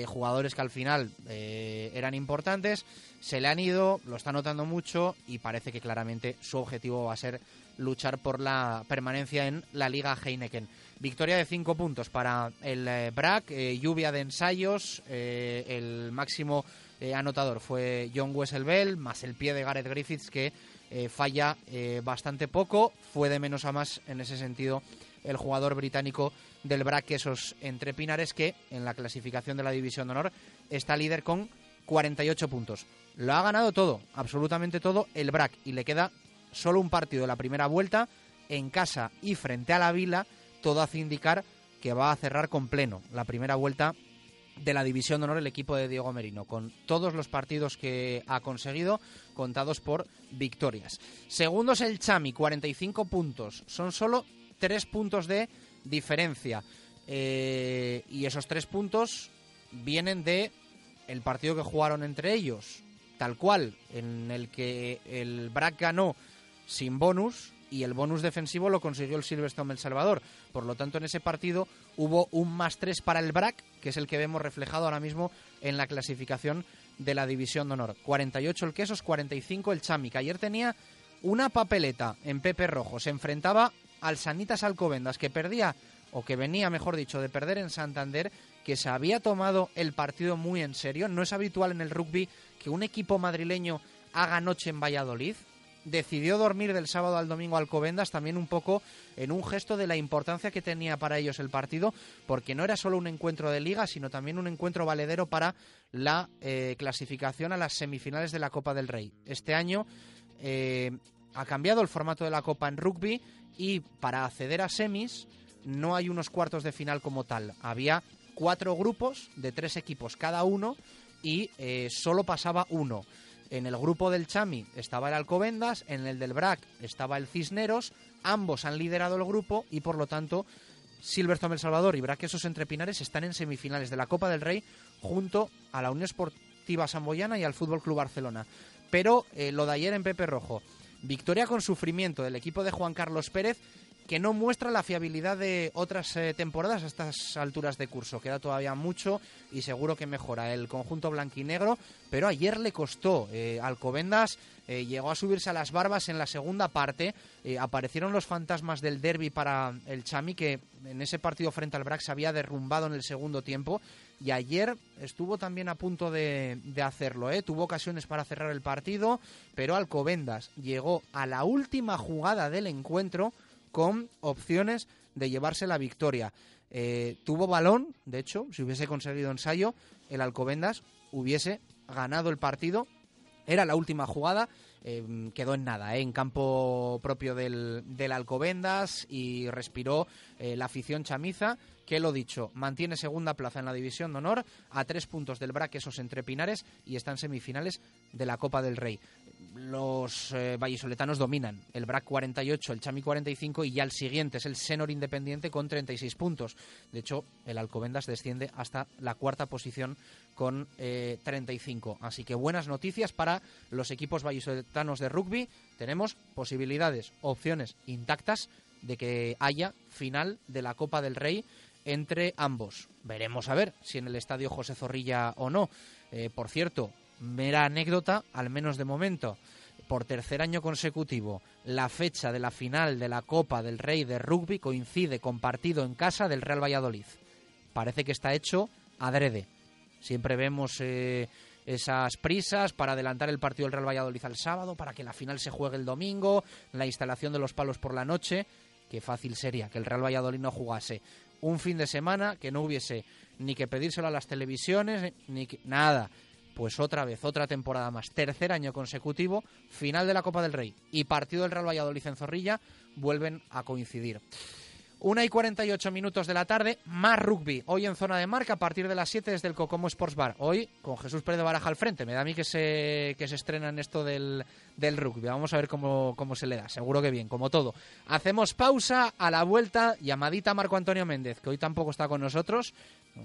jugadores que al final eran importantes. Se le han ido, lo está notando mucho y parece que claramente su objetivo va a ser luchar por la permanencia en la Liga Heineken. Victoria de cinco puntos para el BRAC, lluvia de ensayos, el máximo eh, anotador fue John Wesselbell, más el pie de Gareth Griffiths que eh, falla eh, bastante poco, fue de menos a más en ese sentido el jugador británico del BRAC Quesos entre Pinares que en la clasificación de la División de Honor está líder con 48 puntos. Lo ha ganado todo, absolutamente todo el BRAC y le queda solo un partido de la primera vuelta en casa y frente a la Vila, todo hace indicar que va a cerrar con pleno la primera vuelta de la División de Honor el equipo de Diego Merino, con todos los partidos que ha conseguido contados por victorias. Segundos el Chami, 45 puntos. Son solo tres puntos de diferencia. Eh, y esos tres puntos vienen de el partido que jugaron entre ellos, tal cual, en el que el BRAC ganó sin bonus y el bonus defensivo lo consiguió el Silverstone El Salvador. Por lo tanto, en ese partido hubo un más tres para el BRAC, que es el que vemos reflejado ahora mismo en la clasificación de la División de Honor. 48 el Quesos, 45 el Chami, que ayer tenía una papeleta en Pepe Rojo. Se enfrentaba al Sanitas Alcobendas, que perdía, o que venía, mejor dicho, de perder en Santander, que se había tomado el partido muy en serio. No es habitual en el rugby que un equipo madrileño haga noche en Valladolid. Decidió dormir del sábado al domingo Alcobendas también un poco en un gesto de la importancia que tenía para ellos el partido, porque no era solo un encuentro de liga, sino también un encuentro valedero para la eh, clasificación a las semifinales de la Copa del Rey. Este año eh, ha cambiado el formato de la Copa en rugby y para acceder a semis no hay unos cuartos de final como tal. Había cuatro grupos de tres equipos cada uno y eh, solo pasaba uno. En el grupo del Chami estaba el Alcobendas, en el del BRAC estaba el Cisneros, ambos han liderado el grupo y por lo tanto Silverstone El Salvador y BRAC esos entre Pinares están en semifinales de la Copa del Rey junto a la Unión Esportiva Samboyana y al Fútbol Club Barcelona. Pero eh, lo de ayer en Pepe Rojo, victoria con sufrimiento del equipo de Juan Carlos Pérez que no muestra la fiabilidad de otras eh, temporadas a estas alturas de curso. Queda todavía mucho y seguro que mejora el conjunto blanquinegro, pero ayer le costó. Eh, Alcobendas eh, llegó a subirse a las barbas en la segunda parte. Aparecieron los fantasmas del derby para el Chami, que en ese partido frente al Brax se había derrumbado en el segundo tiempo. Y ayer estuvo también a punto de, de hacerlo. Tuvo ocasiones para cerrar el partido, pero Alcobendas llegó a la última jugada del encuentro con opciones de llevarse la victoria. Eh, tuvo balón, de hecho, si hubiese conseguido ensayo, el Alcobendas hubiese ganado el partido. Era la última jugada, eh, quedó en nada, eh, en campo propio del, del Alcobendas y respiró eh, la afición chamiza, que lo dicho, mantiene segunda plaza en la división de honor a tres puntos del BRAC, esos entre Pinares, y están semifinales de la Copa del Rey los eh, vallisoletanos dominan. El BRAC 48, el Chami 45 y ya el siguiente es el Senor Independiente con 36 puntos. De hecho, el Alcobendas desciende hasta la cuarta posición con eh, 35. Así que buenas noticias para los equipos vallisoletanos de rugby. Tenemos posibilidades, opciones intactas de que haya final de la Copa del Rey entre ambos. Veremos a ver si en el estadio José Zorrilla o no. Eh, por cierto, mera anécdota, al menos de momento, por tercer año consecutivo, la fecha de la final de la Copa del Rey de Rugby coincide con partido en casa del Real Valladolid. Parece que está hecho adrede. Siempre vemos eh, esas prisas para adelantar el partido del Real Valladolid al sábado, para que la final se juegue el domingo, la instalación de los palos por la noche. Qué fácil sería que el Real Valladolid no jugase un fin de semana, que no hubiese ni que pedírselo a las televisiones, ni que, nada pues otra vez, otra temporada más, tercer año consecutivo, final de la Copa del Rey y partido del Real Valladolid en Zorrilla vuelven a coincidir. Una y 48 minutos de la tarde, más rugby. Hoy en zona de marca, a partir de las 7 desde el Cocomo Sports Bar. Hoy con Jesús Pérez de Baraja al frente. Me da a mí que se, que se estrena en esto del, del rugby. Vamos a ver cómo, cómo se le da. Seguro que bien, como todo. Hacemos pausa a la vuelta. Llamadita a Marco Antonio Méndez, que hoy tampoco está con nosotros.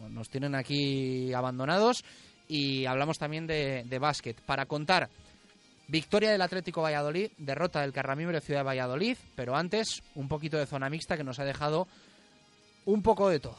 Nos tienen aquí abandonados. Y hablamos también de, de básquet. Para contar Victoria del Atlético Valladolid, derrota del Carramimbre Ciudad de Valladolid, pero antes un poquito de zona mixta que nos ha dejado un poco de todo.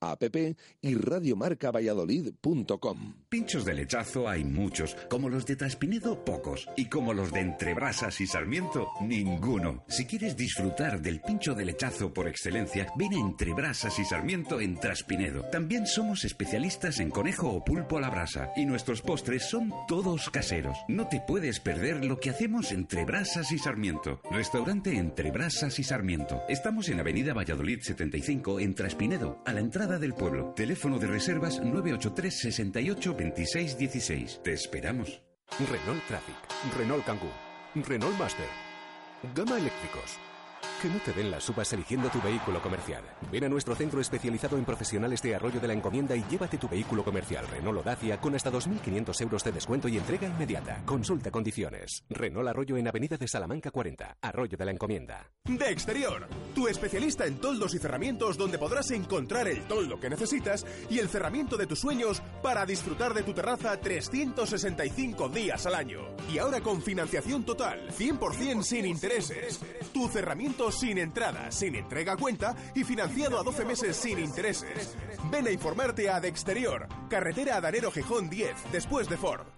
app y radiomarcavalladolid.com. Pinchos de lechazo hay muchos, como los de Traspinedo pocos y como los de Entrebrasas y Sarmiento ninguno. Si quieres disfrutar del pincho de lechazo por excelencia, ven a Entrebrasas y Sarmiento en Traspinedo. También somos especialistas en conejo o pulpo a la brasa y nuestros postres son todos caseros. No te puedes perder lo que hacemos entre Brasas y Sarmiento. Restaurante Entre Brasas y Sarmiento. Estamos en Avenida Valladolid 75 en Traspinedo, a la entrada del pueblo. Teléfono de reservas 983 68 26 16. Te esperamos. Renault Traffic, Renault Kangoo, Renault Master. Gama eléctricos. Que no te den las uvas eligiendo tu vehículo comercial. Ven a nuestro centro especializado en profesionales de arroyo de la encomienda y llévate tu vehículo comercial Renault Dacia con hasta 2.500 euros de descuento y entrega inmediata. Consulta condiciones. Renault Arroyo en Avenida de Salamanca 40, Arroyo de la Encomienda. De Exterior, tu especialista en toldos y cerramientos donde podrás encontrar el toldo que necesitas y el cerramiento de tus sueños para disfrutar de tu terraza 365 días al año. Y ahora con financiación total, 100% sin intereses. Tu cerramiento sin entrada, sin entrega a cuenta y financiado a 12 meses sin intereses. Ven a informarte a De Exterior, carretera Adanero Gijón 10, después de Ford.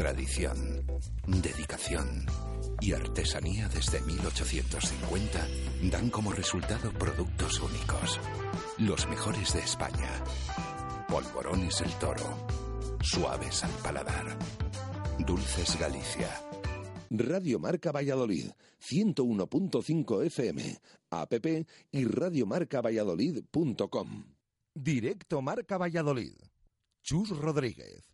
Tradición, dedicación y artesanía desde 1850 dan como resultado productos únicos. Los mejores de España. Polvorones el Toro. Suaves al paladar. Dulces Galicia. Radio Marca Valladolid, 101.5 FM, app y radiomarcavalladolid.com. Directo Marca Valladolid. Chus Rodríguez.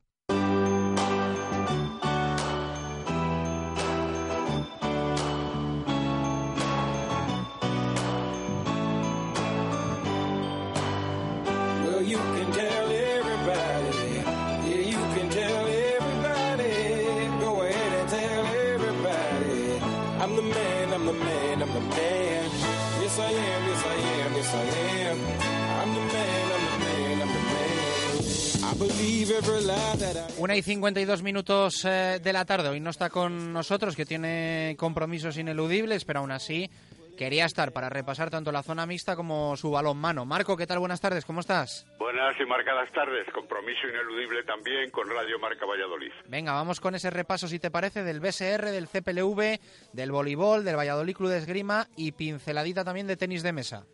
Una y 52 minutos eh, de la tarde. Hoy no está con nosotros, que tiene compromisos ineludibles, pero aún así quería estar para repasar tanto la zona mixta como su balón mano. Marco, ¿qué tal? Buenas tardes, ¿cómo estás? Buenas y marcadas tardes. Compromiso ineludible también con Radio Marca Valladolid. Venga, vamos con ese repaso, si te parece, del BSR, del CPLV, del voleibol, del Valladolid Club de Esgrima y pinceladita también de tenis de mesa.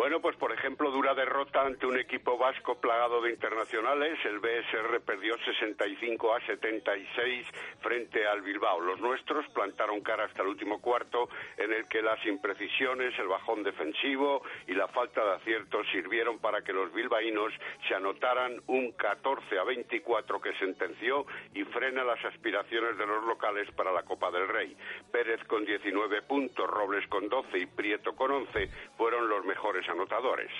Bueno, pues por ejemplo, dura derrota ante un equipo vasco plagado de internacionales. El BSR perdió 65 a 76 frente al Bilbao. Los nuestros plantaron cara hasta el último cuarto, en el que las imprecisiones, el bajón defensivo y la falta de acierto sirvieron para que los bilbaínos se anotaran un 14 a 24 que sentenció y frena las aspiraciones de los locales para la Copa del Rey. Pérez con 19 puntos, Robles con 12 y Prieto con 11 fueron los mejores anotadores.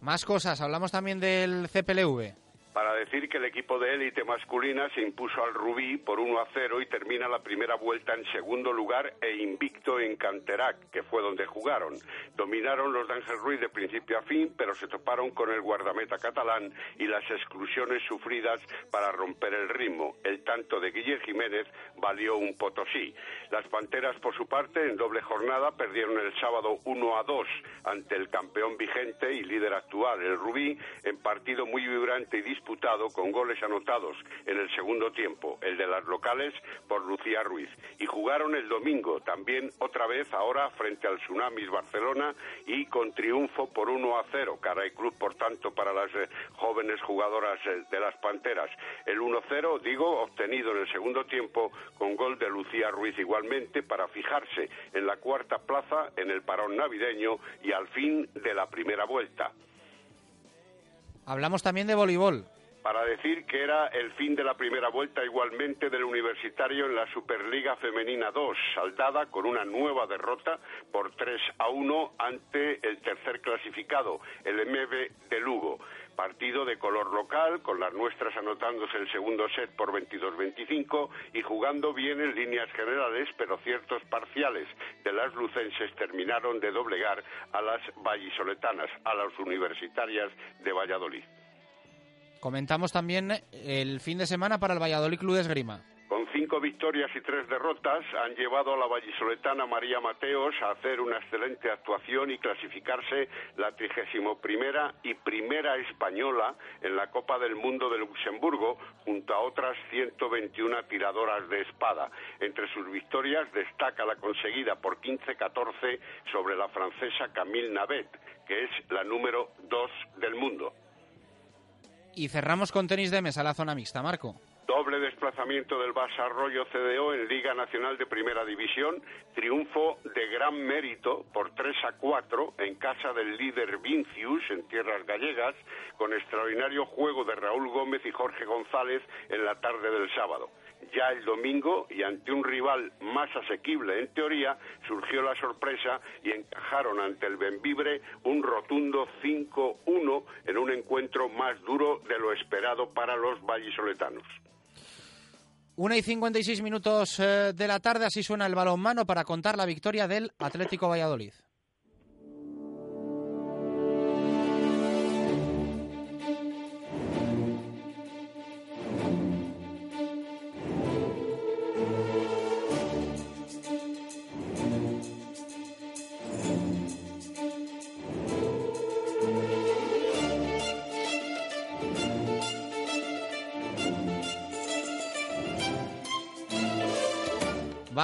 Más cosas, hablamos también del CPLV para decir que el equipo de élite masculina se impuso al Rubí por 1 a 0 y termina la primera vuelta en segundo lugar e invicto en Canterac, que fue donde jugaron. Dominaron los de Ángel Ruiz de principio a fin, pero se toparon con el guardameta catalán y las exclusiones sufridas para romper el ritmo. El tanto de Guillermo Jiménez valió un potosí. Las Panteras, por su parte, en doble jornada perdieron el sábado 1 a 2 ante el campeón vigente y líder actual, el Rubí, en partido muy vibrante y disputado con goles anotados en el segundo tiempo, el de las locales por Lucía Ruiz. Y jugaron el domingo también otra vez ahora frente al Tsunamis Barcelona y con triunfo por 1 a 0. Cara y club, por tanto, para las eh, jóvenes jugadoras eh, de las Panteras. El 1-0, digo, obtenido en el segundo tiempo con gol de Lucía Ruiz igualmente para fijarse en la cuarta plaza en el parón navideño y al fin de la primera vuelta. Hablamos también de voleibol para decir que era el fin de la primera vuelta igualmente del universitario en la Superliga Femenina 2, saldada con una nueva derrota por 3 a 1 ante el tercer clasificado, el MB de Lugo. Partido de color local, con las nuestras anotándose el segundo set por 22-25 y jugando bien en líneas generales, pero ciertos parciales de las lucenses terminaron de doblegar a las vallisoletanas, a las universitarias de Valladolid. Comentamos también el fin de semana para el Valladolid Club de Esgrima. Con cinco victorias y tres derrotas han llevado a la vallisoletana María Mateos a hacer una excelente actuación y clasificarse la trigésimo primera y primera española en la Copa del Mundo de Luxemburgo junto a otras 121 tiradoras de espada. Entre sus victorias destaca la conseguida por 15-14 sobre la francesa Camille Navet, que es la número dos del mundo. Y cerramos con tenis de mesa la zona mixta, Marco. Doble desplazamiento del Barça CDO en Liga Nacional de Primera División. Triunfo de gran mérito por 3 a 4 en casa del líder Vincius en tierras gallegas, con extraordinario juego de Raúl Gómez y Jorge González en la tarde del sábado ya el domingo y ante un rival más asequible en teoría, surgió la sorpresa y encajaron ante el Benvibre un rotundo 5-1 en un encuentro más duro de lo esperado para los vallisoletanos. Una y 56 minutos eh, de la tarde, así suena el balonmano para contar la victoria del Atlético Valladolid.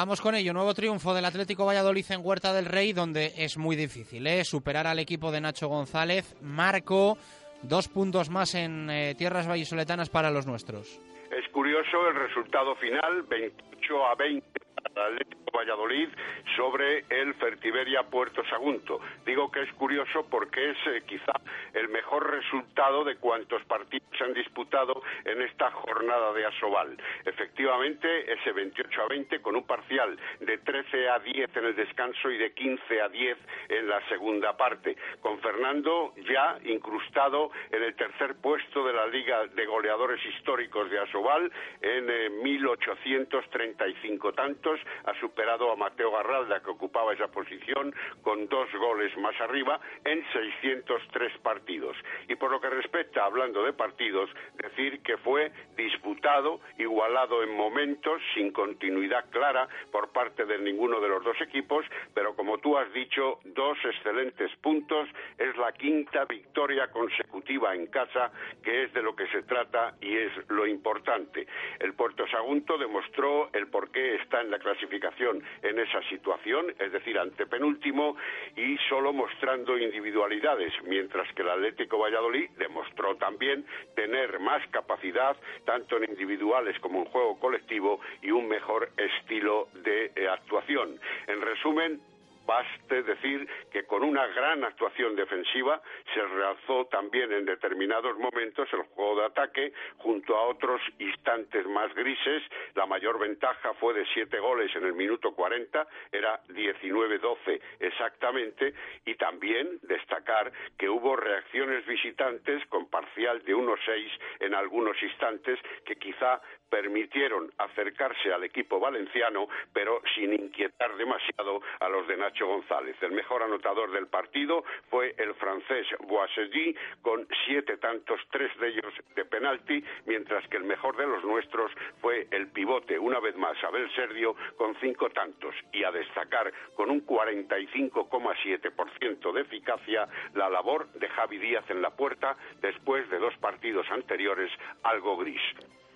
Vamos con ello, nuevo triunfo del Atlético Valladolid en Huerta del Rey, donde es muy difícil ¿eh? superar al equipo de Nacho González. Marco, dos puntos más en eh, tierras vallisoletanas para los nuestros. Es curioso el resultado final, 28 a 20 para el Atlético Valladolid sobre el Fertiberia Puerto Sagunto. Digo que es curioso porque es eh, quizá el mejor resultado de cuantos partidos se han disputado en esta jornada de Asobal. Efectivamente, ese 28 a 20 con un parcial de 13 a 10 en el descanso y de 15 a 10 en la segunda parte, con Fernando ya incrustado en el tercer puesto de la Liga de Goleadores Históricos de Asobal en 1835 eh, tantos, a superado a Mateo Garralda que ocupaba esa posición con dos goles más arriba en 603 partidos. Y por lo que respecta, hablando de partidos, decir que fue disputado, igualado en momentos, sin continuidad clara por parte de ninguno de los dos equipos, pero como tú has dicho, dos excelentes puntos, es la quinta victoria consecutiva en casa, que es de lo que se trata y es lo importante. El Puerto Sagunto demostró el por qué está en la la clasificación en esa situación, es decir, ante penúltimo y solo mostrando individualidades, mientras que el Atlético Valladolid demostró también tener más capacidad, tanto en individuales como en juego colectivo, y un mejor estilo de eh, actuación. En resumen, Baste decir que con una gran actuación defensiva se realzó también en determinados momentos el juego de ataque junto a otros instantes más grises. La mayor ventaja fue de siete goles en el minuto 40, era 19-12 exactamente, y también destacar que hubo reacciones visitantes con parcial de 1-6 en algunos instantes que quizá permitieron acercarse al equipo valenciano, pero sin inquietar demasiado a los de Nacho González. El mejor anotador del partido fue el francés Boissedy, con siete tantos, tres de ellos de penalti, mientras que el mejor de los nuestros fue el pivote, una vez más, Abel Serdio, con cinco tantos. Y a destacar, con un 45,7% de eficacia, la labor de Javi Díaz en la puerta después de dos partidos anteriores algo gris.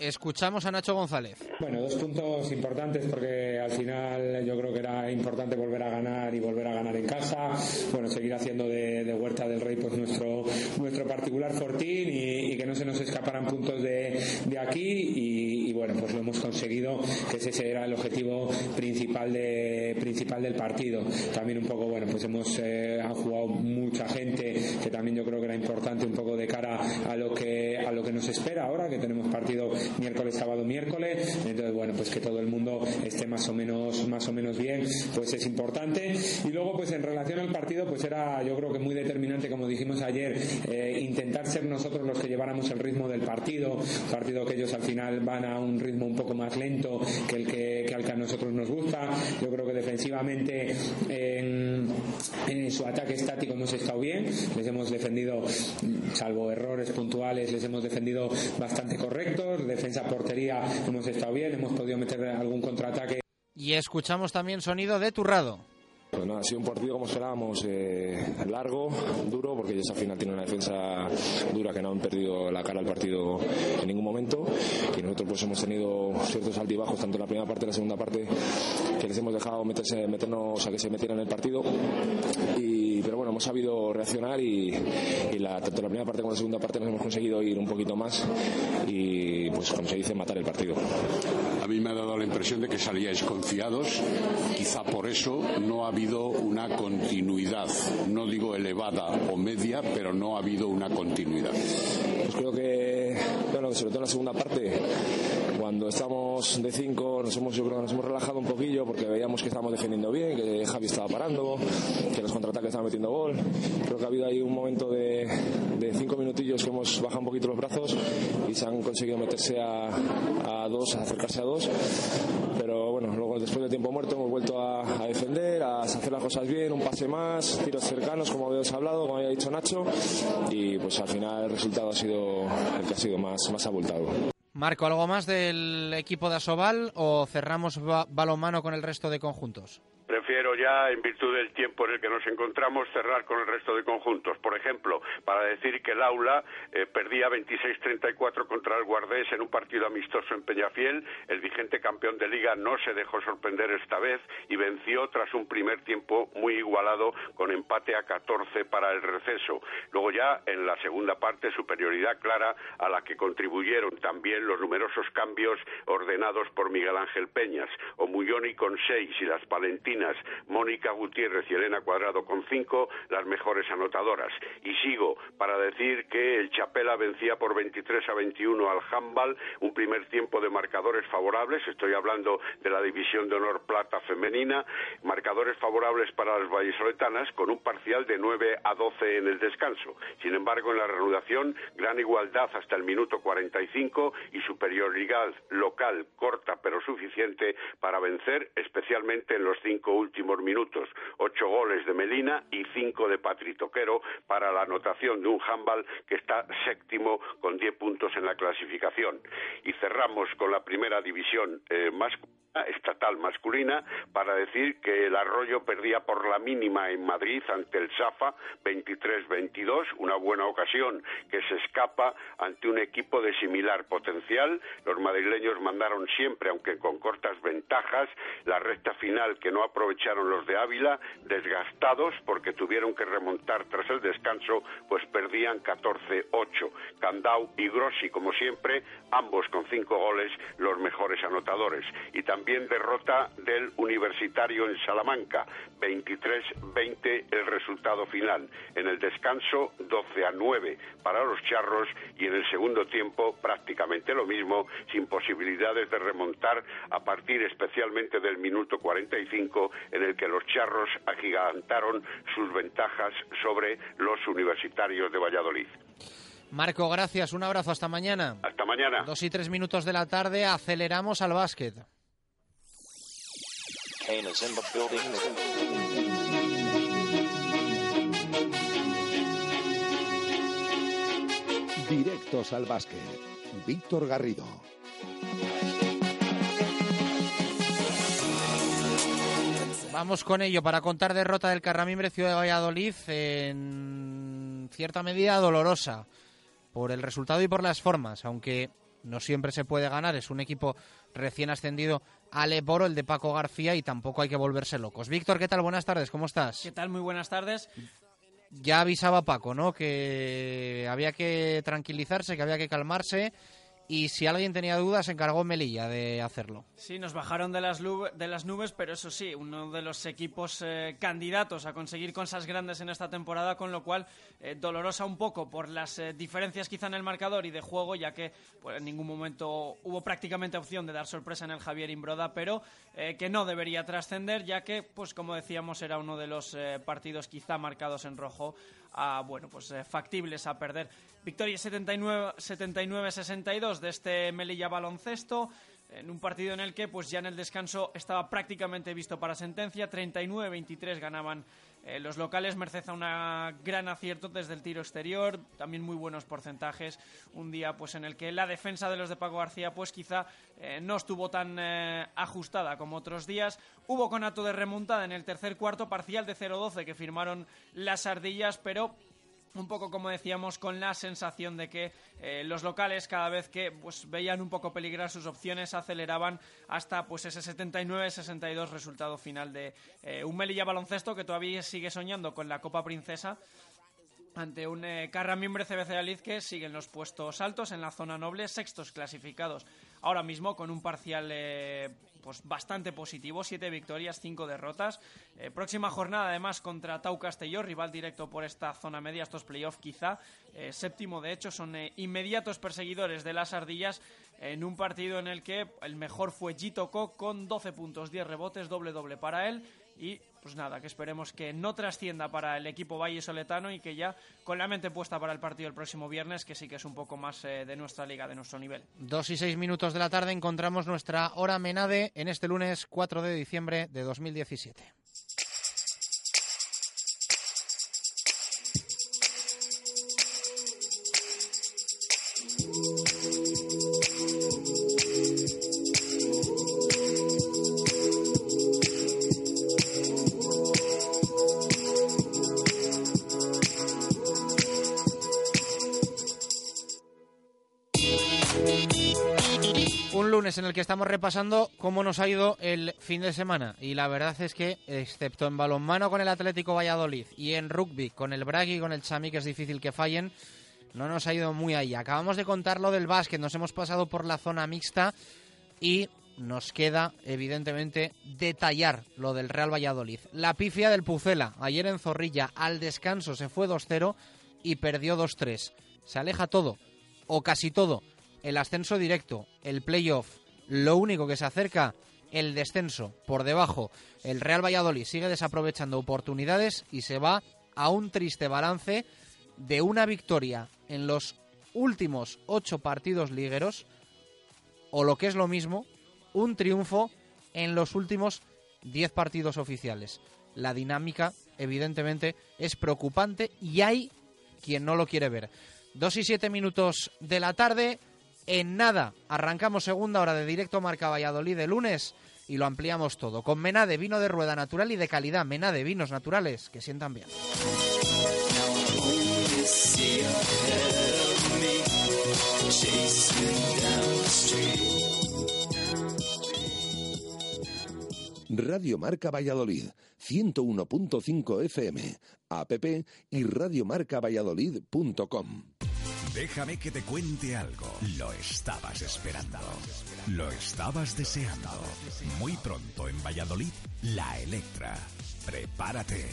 Escuchamos a Nacho González. Bueno, dos puntos importantes porque al final yo creo que era importante volver a ganar y volver a ganar en casa. Bueno, seguir haciendo de, Huerta del Rey pues nuestro nuestro particular fortín y, que no se nos escaparan puntos de, aquí y, bueno, pues lo hemos conseguido, que ese era el objetivo principal de principal del partido. También un poco, bueno, pues hemos eh, jugado mucha gente que también yo creo que era importante un poco de cara a lo que a lo que nos espera ahora, que tenemos partido miércoles, sábado, miércoles. Entonces, bueno, pues que todo el mundo esté más o menos, más o menos bien, pues es importante. Y luego, pues en relación al partido, pues era yo creo que muy determinante, como dijimos ayer, eh, intentar ser nosotros los que lleváramos el ritmo del partido, partido que ellos al final van a un ritmo un poco más lento que el que, al que a nosotros nos gusta. Yo creo que defensivamente en, en su ataque estático hemos estado bien, les hemos defendido, salvo errores puntuales, les hemos defendido bastante correctos defensa portería hemos estado bien, hemos podido meter algún contraataque. Y escuchamos también sonido de Turrado. Pues ha sido un partido como esperábamos, eh, largo, duro, porque ellos al final tienen una defensa dura que no han perdido la cara al partido en ningún momento. Y nosotros pues hemos tenido ciertos altibajos, tanto en la primera parte como en la segunda parte, que les hemos dejado meterse, meternos a que se metieran en el partido. Y, pero bueno, hemos sabido reaccionar y, la, tanto la primera parte como la segunda parte nos hemos conseguido ir un poquito más y pues como se dice, matar el partido. A mí me ha dado la impresión de que salíais confiados, quizá por eso no ha habido una continuidad, no digo elevada o media, pero no ha habido una continuidad. Pues creo que, bueno, sobre todo en la segunda parte, cuando estamos de cinco, nos hemos, yo creo que nos hemos relajado un poquillo porque veíamos que estábamos defendiendo bien, que Javi estaba parando, que los contraataques estaban metiendo gol. Creo que ha habido ahí un momento de, de cinco minutillos que hemos bajado un poquito los brazos y se han conseguido meterse a, a dos, acercarse a dos. Pero bueno, luego después del tiempo muerto hemos vuelto a, a defender, a hacer las cosas bien, un pase más, tiros cercanos, como habíamos hablado, como había dicho Nacho, y pues al final el resultado ha sido el que ha sido más, más abultado. Marco, ¿algo más del equipo de Asobal o cerramos balonmano con el resto de conjuntos? Prefiero ya, en virtud del tiempo en el que nos encontramos, cerrar con el resto de conjuntos. Por ejemplo, para decir que el Aula eh, perdía 26-34 contra el Guardés en un partido amistoso en Peñafiel. El vigente campeón de liga no se dejó sorprender esta vez y venció tras un primer tiempo muy igualado con empate a 14 para el receso. Luego ya en la segunda parte superioridad clara a la que contribuyeron también los numerosos cambios ordenados por Miguel Ángel Peñas. Omuyoni con seis y las Palentinas Mónica Gutiérrez y Elena Cuadrado con cinco, las mejores anotadoras. Y sigo para decir que el Chapela vencía por 23 a 21 al Handball, un primer tiempo de marcadores favorables, estoy hablando de la división de honor plata femenina, marcadores favorables para las vallisoletanas con un parcial de 9 a 12 en el descanso. Sin embargo, en la reanudación, gran igualdad hasta el minuto 45 y superioridad local corta pero suficiente para vencer, especialmente en los cinco últimos minutos, ocho goles de Melina y cinco de Patri Toquero para la anotación de un handball que está séptimo con diez puntos en la clasificación. Y cerramos con la primera división eh, más estatal masculina para decir que el Arroyo perdía por la mínima en Madrid ante el Safa 23-22, una buena ocasión que se escapa ante un equipo de similar potencial. Los madrileños mandaron siempre, aunque con cortas ventajas, la recta final que no aprovecharon los de Ávila, desgastados porque tuvieron que remontar tras el descanso, pues perdían 14-8. Candau y Grossi, como siempre, ambos con cinco goles, los mejores anotadores. Y también derrota del Universitario en Salamanca, 23-20 el resultado final. En el descanso, 12 a 9 para los charros y en el segundo tiempo prácticamente lo mismo, sin posibilidades de remontar a partir especialmente del minuto 45 en el que los charros agigantaron sus ventajas sobre los universitarios de Valladolid. Marco, gracias. Un abrazo. Hasta mañana. Hasta mañana. Dos y tres minutos de la tarde. Aceleramos al básquet. Directos al básquet. Víctor Garrido. Vamos con ello para contar derrota del Carramimbre Ciudad de Valladolid en cierta medida dolorosa por el resultado y por las formas, aunque no siempre se puede ganar. Es un equipo recién ascendido al Eboro, el de Paco García, y tampoco hay que volverse locos. Víctor, ¿qué tal? Buenas tardes, ¿cómo estás? ¿Qué tal? Muy buenas tardes. Ya avisaba Paco, ¿no? Que había que tranquilizarse, que había que calmarse y si alguien tenía dudas, se encargó Melilla de hacerlo. Sí, nos bajaron de las, nubes, pero eso sí, uno de los equipos eh, candidatos a conseguir cosas grandes en esta temporada, con lo cual eh, dolorosa un poco por las eh, diferencias quizá en el marcador y de juego, ya que pues, en ningún momento hubo prácticamente opción de dar sorpresa en el Javier Imbroda, pero que no debería trascender, ya que, pues como decíamos, era uno de los partidos quizá marcados en rojo bueno, pues factibles a perder. Victoria 79-62 de este Melilla baloncesto en un partido en el que pues ya en el descanso estaba prácticamente visto para sentencia 39-23 ganaban eh, los locales merced a un gran acierto desde el tiro exterior también muy buenos porcentajes. Un día pues en el que la defensa de los de Paco García pues quizá eh, no estuvo tan eh, ajustada como otros días. Hubo conato de remontada en el tercer cuarto parcial de 0-12 que firmaron las ardillas pero un poco como decíamos con la sensación de que eh, los locales cada vez que pues, veían un poco peligrar sus opciones aceleraban hasta pues ese 79-62 resultado final de eh, un Melilla baloncesto que todavía sigue soñando con la Copa Princesa ante un eh, CBC Aliz que siguen los puestos altos en la zona noble, sextos clasificados ahora mismo con un parcial pues bastante positivo, siete victorias, cinco derrotas. Eh, próxima jornada además contra Tau Castelló, rival directo por esta zona media, estos playoffs quizá. Eh, séptimo de hecho, son eh, inmediatos perseguidores de las ardillas en un partido en el que el mejor fue Gito con 12 puntos, 10 rebotes, doble doble para él y pues nada, que esperemos que no trascienda para el equipo Valle Soletano y que ya con la mente puesta para el partido el próximo viernes, que sí que es un poco más eh, de nuestra liga, de nuestro nivel. Dos y seis minutos de la tarde encontramos nuestra hora menade en este lunes 4 de diciembre de 2017. En el que estamos repasando cómo nos ha ido el fin de semana. Y la verdad es que, excepto en balonmano con el Atlético Valladolid y en rugby con el Bragg y con el Chami, que es difícil que fallen, no nos ha ido muy allá. Acabamos de contar lo del básquet, nos hemos pasado por la zona mixta y nos queda, evidentemente, detallar lo del Real Valladolid. La pifia del Pucela, ayer en Zorrilla, al descanso se fue 2-0 y perdió 2-3. Se aleja todo, o casi todo, el ascenso directo, el playoff, lo único que se acerca, el descenso. Por debajo, el Real Valladolid sigue desaprovechando oportunidades y se va a un triste balance de una victoria en los últimos ocho partidos ligueros, o lo que es lo mismo, un triunfo en los últimos diez partidos oficiales. La dinámica, evidentemente, es preocupante y hay quien no lo quiere ver. Dos y siete minutos de la tarde. En nada, arrancamos segunda hora de directo Marca Valladolid de lunes y lo ampliamos todo. Con Mena de vino de rueda natural y de calidad. Mena de vinos naturales que sientan bien. Radio Marca Valladolid, 101.5 FM, app y radiomarcavalladolid.com. Déjame que te cuente algo. Lo estabas esperando. Lo estabas deseando. Muy pronto en Valladolid, la Electra. Prepárate.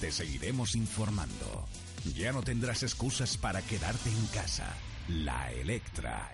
Te seguiremos informando. Ya no tendrás excusas para quedarte en casa. La Electra.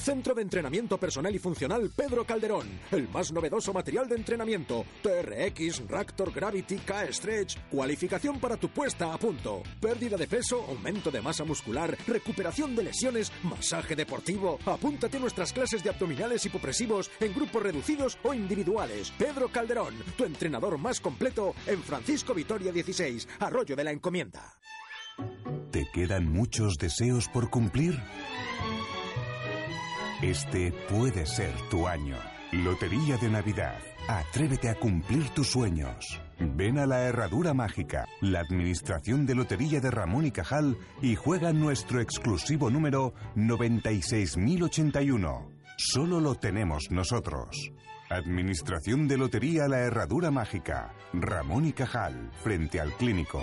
Centro de Entrenamiento Personal y Funcional Pedro Calderón. El más novedoso material de entrenamiento. TRX, Raptor Gravity, K-Stretch. Cualificación para tu puesta a punto. Pérdida de peso, aumento de masa muscular, recuperación de lesiones, masaje deportivo. Apúntate a nuestras clases de abdominales hipopresivos en grupos reducidos o individuales. Pedro Calderón, tu entrenador más completo en Francisco Vitoria 16, Arroyo de la Encomienda. ¿Te quedan muchos deseos por cumplir? Este puede ser tu año. Lotería de Navidad. Atrévete a cumplir tus sueños. Ven a la Herradura Mágica, la Administración de Lotería de Ramón y Cajal y juega nuestro exclusivo número 96081. Solo lo tenemos nosotros. Administración de Lotería La Herradura Mágica. Ramón y Cajal, frente al clínico.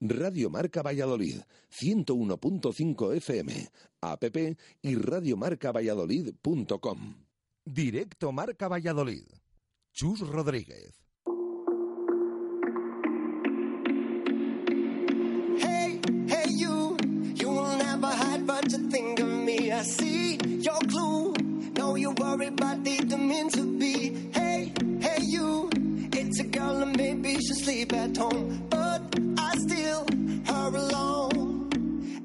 Radio Marca Valladolid, 101.5 FM, app y radiomarcavalladolid.com. Directo Marca Valladolid. Chus Rodríguez. Hey, hey, you, you will never hide, but you think of me. I see your clue. No, you worry, but didn't mean to be. Hey, a girl and maybe she sleep at home, but I still her alone.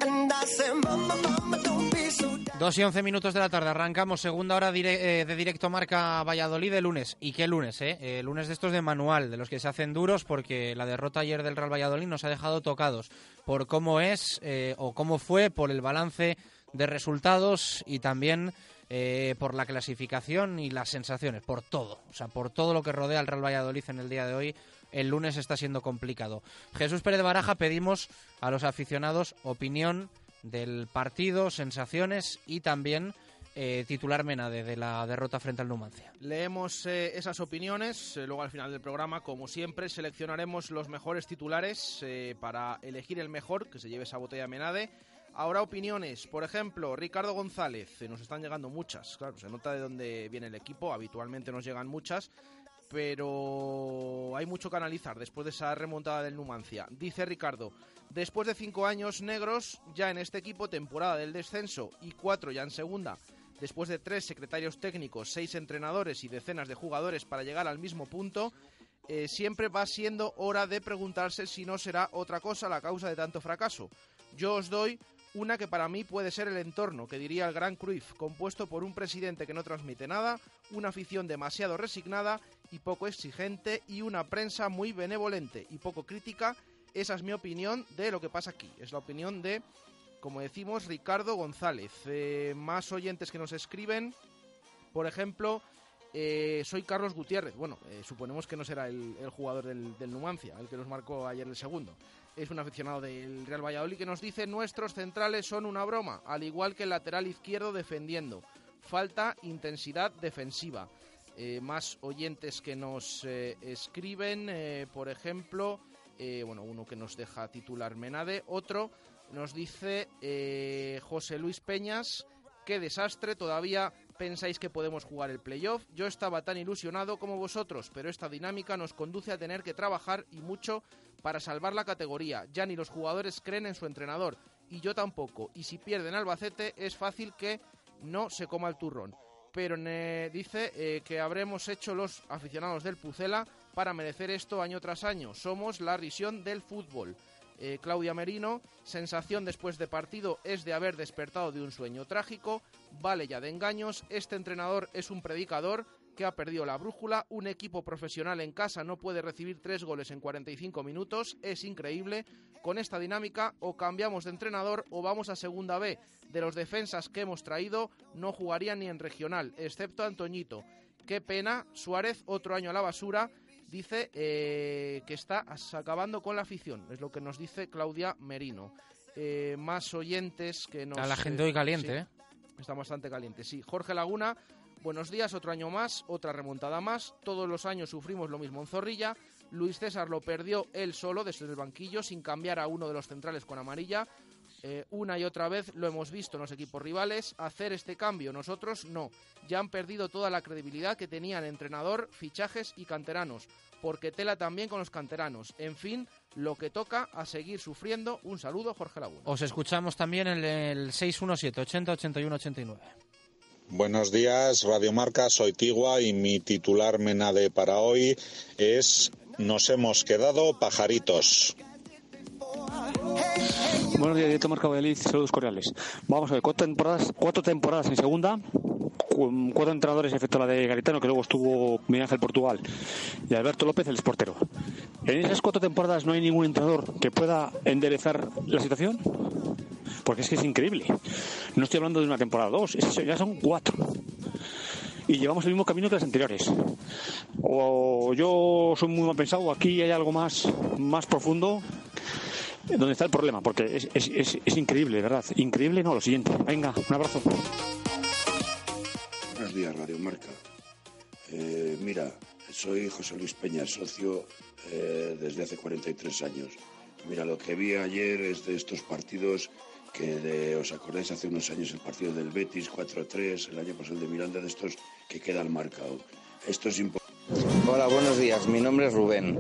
And I say, mama, mama, don't be so. 2 y 11 minutos de la tarde, arrancamos segunda hora eh, de directo marca Valladolid de lunes. ¿Y qué lunes, eh? Eh, Lunes de estos de manual, de los que se hacen duros porque la derrota ayer del Real Valladolid nos ha dejado tocados por cómo es eh, o cómo fue, por el balance de resultados y también eh, por la clasificación y las sensaciones, por todo. O sea, por todo lo que rodea al Real Valladolid en el día de hoy. El lunes está siendo complicado. Jesús Pérez Baraja, pedimos a los aficionados opinión del partido, sensaciones y también eh, titular Menade de la derrota frente al Numancia. Leemos eh, esas opiniones, luego al final del programa, como siempre, seleccionaremos los mejores titulares para elegir el mejor, que se lleve esa botella Menade. Ahora opiniones, por ejemplo, Ricardo González, nos están llegando muchas, claro, se nota de dónde viene el equipo, habitualmente nos llegan muchas, pero hay mucho que analizar después de esa remontada del Numancia. Dice Ricardo, después de cinco años negros, ya en este equipo, temporada del descenso y cuatro ya en segunda, después de tres secretarios técnicos, seis entrenadores y decenas de jugadores para llegar al mismo punto, eh, siempre va siendo hora de preguntarse si no será otra cosa la causa de tanto fracaso. Yo os doy una que para mí puede ser el entorno, que diría el gran Cruyff, compuesto por un presidente que no transmite nada, una afición demasiado resignada y poco exigente y una prensa muy benevolente y poco crítica. Esa es mi opinión de lo que pasa aquí. Es la opinión de, como decimos, Ricardo González. Eh, más oyentes que nos escriben, por ejemplo, eh, soy Carlos Gutiérrez. Bueno, eh, suponemos que no será el, jugador del, del Numancia, el que nos marcó ayer el segundo. Es un aficionado del Real Valladolid que nos dice nuestros centrales son una broma, al igual que el lateral izquierdo defendiendo. Falta intensidad defensiva. Eh, más oyentes que nos eh, escriben, eh, por ejemplo, bueno, uno que nos deja titular Menade, otro nos dice José Luis Peñas, qué desastre, todavía pensáis que podemos jugar el playoff. Yo estaba tan ilusionado como vosotros, pero esta dinámica nos conduce a tener que trabajar y mucho para salvar la categoría. Ya ni los jugadores creen en su entrenador y yo tampoco. Y si pierden Albacete es fácil que no se coma el turrón. Pero dice eh, que habremos hecho los aficionados del Pucela para merecer esto año tras año. Somos la risión del fútbol. Eh, Claudia Merino, sensación después de partido es de haber despertado de un sueño trágico, vale ya de engaños, este entrenador es un predicador que ha perdido la brújula, un equipo profesional en casa no puede recibir tres goles en 45 minutos, es increíble, con esta dinámica o cambiamos de entrenador o vamos a segunda B, de los defensas que hemos traído no jugarían ni en regional, excepto Antoñito. Qué pena, Suárez otro año a la basura, dice eh, que está acabando con la afición, es lo que nos dice Claudia Merino. Eh, más oyentes que nos... A la gente hoy caliente, ¿eh? Está bastante caliente, sí. Jorge Laguna, buenos días, otro año más, otra remontada más. Todos los años sufrimos lo mismo en Zorrilla. Luis César lo perdió él solo desde el banquillo sin cambiar a uno de los centrales con amarilla. Eh, una y otra vez lo hemos visto en los equipos rivales hacer este cambio. Nosotros no. Ya han perdido toda la credibilidad que tenían entrenador, fichajes y canteranos. Porque tela también con los canteranos. En fin, lo que toca a seguir sufriendo. Un saludo, Jorge Laguna. Os escuchamos también en el 617 80 81 89. Buenos días, Radio Marca, soy Tigua y mi titular menade para hoy es Nos hemos quedado pajaritos. Buenos días, directo Marca saludos cordiales. Vamos a ver, cuatro temporadas, cuatro temporadas en segunda, cuatro entrenadores, excepto la de Garitano, que luego estuvo Miguel Ángel Portugal, y Alberto López, el esportero. ¿En esas cuatro temporadas no hay ningún entrenador que pueda enderezar la situación? Porque es que es increíble. No estoy hablando de una temporada dos, ya son cuatro y llevamos el mismo camino que las anteriores. O yo soy muy mal pensado, aquí hay algo más, más profundo donde está el problema, porque es, es, es, increíble, ¿verdad? Increíble, no, lo siguiente. Venga, un abrazo. Buenos días, Radio Marca. Eh, mira, soy José Luis Peña, socio eh, desde hace 43 años. Mira, lo que vi ayer es de estos partidos que os acordáis hace unos años el partido del Betis 4-3, el año pasado el de Miranda, de estos que quedan marcados. Esto es importante. Hola, buenos días. Mi nombre es Rubén.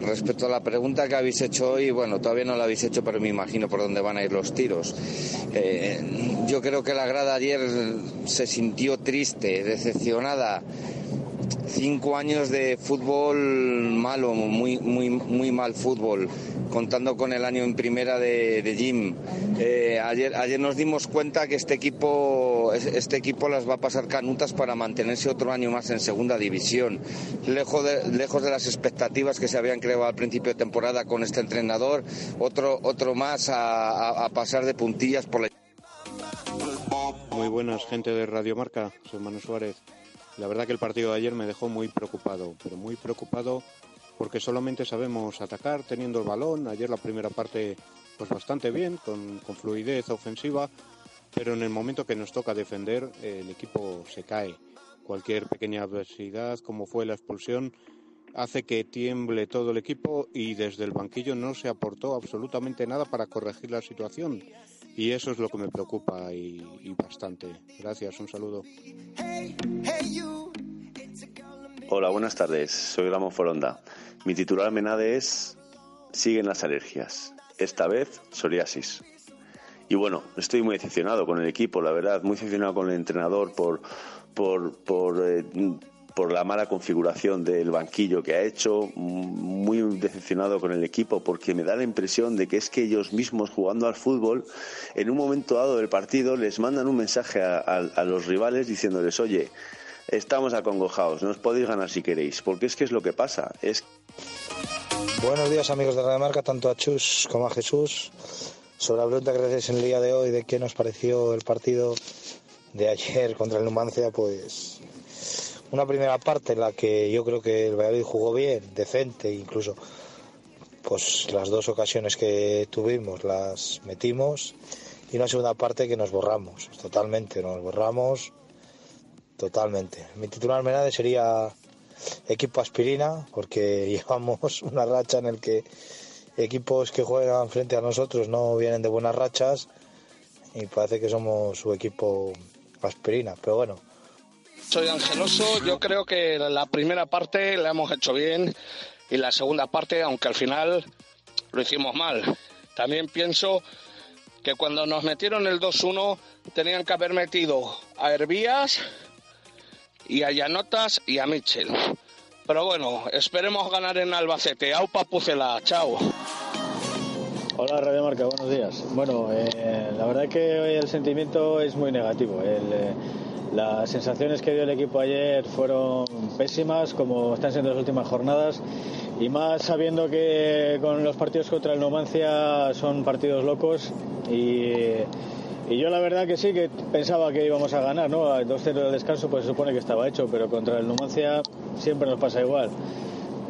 Respecto a la pregunta que habéis hecho hoy, bueno, todavía no la habéis hecho, pero me imagino por dónde van a ir los tiros. Eh, yo creo que la grada ayer se sintió triste, decepcionada cinco años de fútbol malo, muy, muy, muy mal fútbol, contando con el año en primera de, Jim. Eh, ayer, ayer nos dimos cuenta que este equipo, este equipo las va a pasar canutas para mantenerse otro año más en segunda división. Lejos de, lejos de las expectativas que se habían creado al principio de temporada con este entrenador, otro, otro más a, a pasar de puntillas por la. Muy buenas, gente de Radio Marca. Soy Manu Suárez. La verdad que el partido de ayer me dejó muy preocupado, pero muy preocupado porque solamente sabemos atacar teniendo el balón. Ayer la primera parte pues bastante bien, con, fluidez ofensiva, pero en el momento que nos toca defender el equipo se cae. Cualquier pequeña adversidad, como fue la expulsión, hace que tiemble todo el equipo y desde el banquillo no se aportó absolutamente nada para corregir la situación. Y eso es lo que me preocupa y, bastante. Gracias, un saludo. Hola, buenas tardes. Soy Ramón Foronda. Mi titular menade es Siguen las alergias. Esta vez psoriasis. Y bueno, estoy muy decepcionado con el equipo, la verdad, muy decepcionado con el entrenador por, por, por eh, por la mala configuración del banquillo que ha hecho, muy decepcionado con el equipo porque me da la impresión de que es que ellos mismos jugando al fútbol, en un momento dado del partido, les mandan un mensaje a, los rivales diciéndoles, oye, estamos acongojados, no os podéis ganar si queréis, porque es que es lo que pasa. Es... Buenos días amigos de Radio Marca, tanto a Chus como a Jesús. Sobre la pregunta que hacéis en el día de hoy de qué nos pareció el partido de ayer contra el Numancia, pues una primera parte en la que yo creo que el Valladolid jugó bien, decente, incluso pues las dos ocasiones que tuvimos las metimos y una segunda parte que nos borramos, totalmente, nos borramos totalmente. Mi titular Menade sería equipo aspirina porque llevamos una racha en el que equipos que juegan frente a nosotros no vienen de buenas rachas y parece que somos su equipo aspirina, pero bueno. Soy Angeloso, yo creo que la primera parte la hemos hecho bien y la segunda parte, aunque al final lo hicimos mal. También pienso que cuando nos metieron el 2-1 tenían que haber metido a Hervías y a Llanotas y a Mitchell. Pero bueno, esperemos ganar en Albacete. Aupa Pucela, chao. Hola Radio Marca, buenos días. Bueno, eh, la verdad que hoy el sentimiento es muy negativo. Eh, las sensaciones que dio el equipo ayer fueron pésimas, como están siendo las últimas jornadas, y más sabiendo que con los partidos contra el Numancia son partidos locos y, yo la verdad que sí que pensaba que íbamos a ganar, ¿no? A 2-0 del descanso pues se supone que estaba hecho, pero contra el Numancia siempre nos pasa igual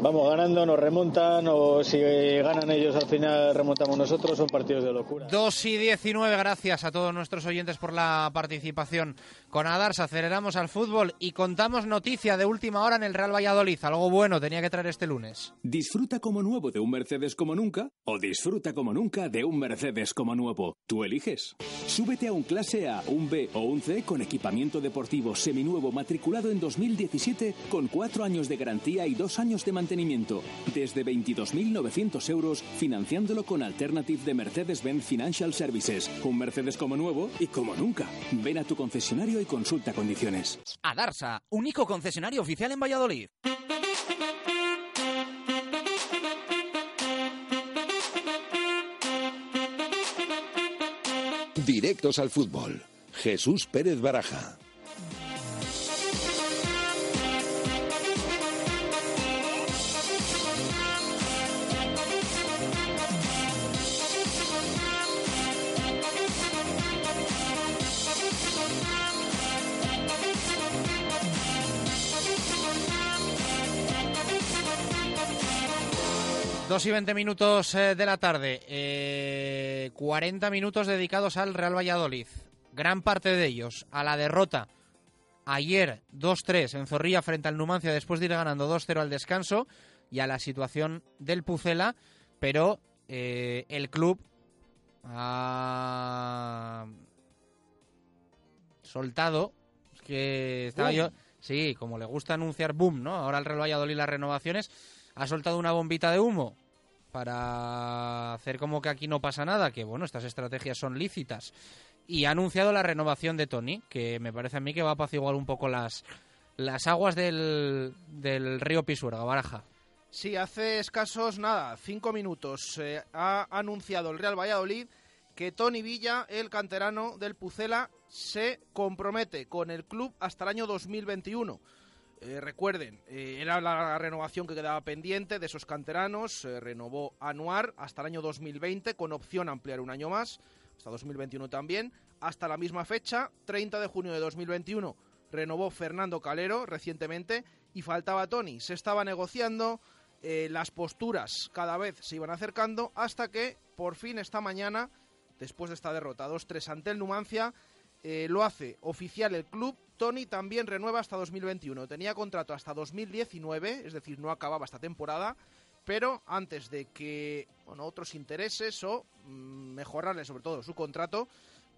vamos ganando, nos remontan o si ganan ellos al final remontamos nosotros, son partidos de locura. 2 y 19, gracias a todos nuestros oyentes por la participación. Con Adars aceleramos al fútbol y contamos noticia de última hora en el Real Valladolid. Algo bueno tenía que traer este lunes. Disfruta como nuevo de un Mercedes como nunca o disfruta como nunca de un Mercedes como nuevo. Tú eliges. Súbete a un clase A, un B o un C con equipamiento deportivo seminuevo matriculado en 2017 con cuatro años de garantía y dos años de mantenimiento mantenimiento desde 22.900 euros financiándolo con Alternative de Mercedes-Benz Financial Services. Un Mercedes como nuevo y como nunca. Ven a tu concesionario y consulta condiciones. Adarsa, único concesionario oficial en Valladolid. Directos al fútbol. Jesús Pérez Baraja. Dos y veinte minutos eh, de la tarde, eh, 40 minutos dedicados al Real Valladolid. Gran parte de ellos a la derrota ayer 2-3 en Zorrilla frente al Numancia después de ir ganando 2-0 al descanso y a la situación del Pucela, pero eh, el club ha soltado que estaba yo, sí, como le gusta anunciar boom, ¿no? Ahora el Real Valladolid las renovaciones ha soltado una bombita de humo para hacer como que aquí no pasa nada, que bueno, estas estrategias son lícitas. Y ha anunciado la renovación de Tony, que me parece a mí que va a apaciguar un poco las, las aguas del, del río Pisuerga, Baraja. Sí, hace escasos, nada, cinco minutos, eh, ha anunciado el Real Valladolid que Tony Villa, el canterano del Pucela, se compromete con el club hasta el año 2021. Eh, recuerden, eh, era la renovación que quedaba pendiente de esos canteranos. renovó Anuar hasta el año 2020 con opción a ampliar un año más, hasta 2021 también. Hasta la misma fecha, 30 de junio de 2021, renovó Fernando Calero recientemente y faltaba Tony. Se estaba negociando, eh, las posturas cada vez se iban acercando hasta que por fin esta mañana, después de esta derrota 2-3 ante el Numancia, lo hace oficial el club Tony también renueva hasta 2021. Tenía contrato hasta 2019, es decir, no acababa esta temporada, pero antes de que bueno, otros intereses o mm, mejorarle sobre todo su contrato,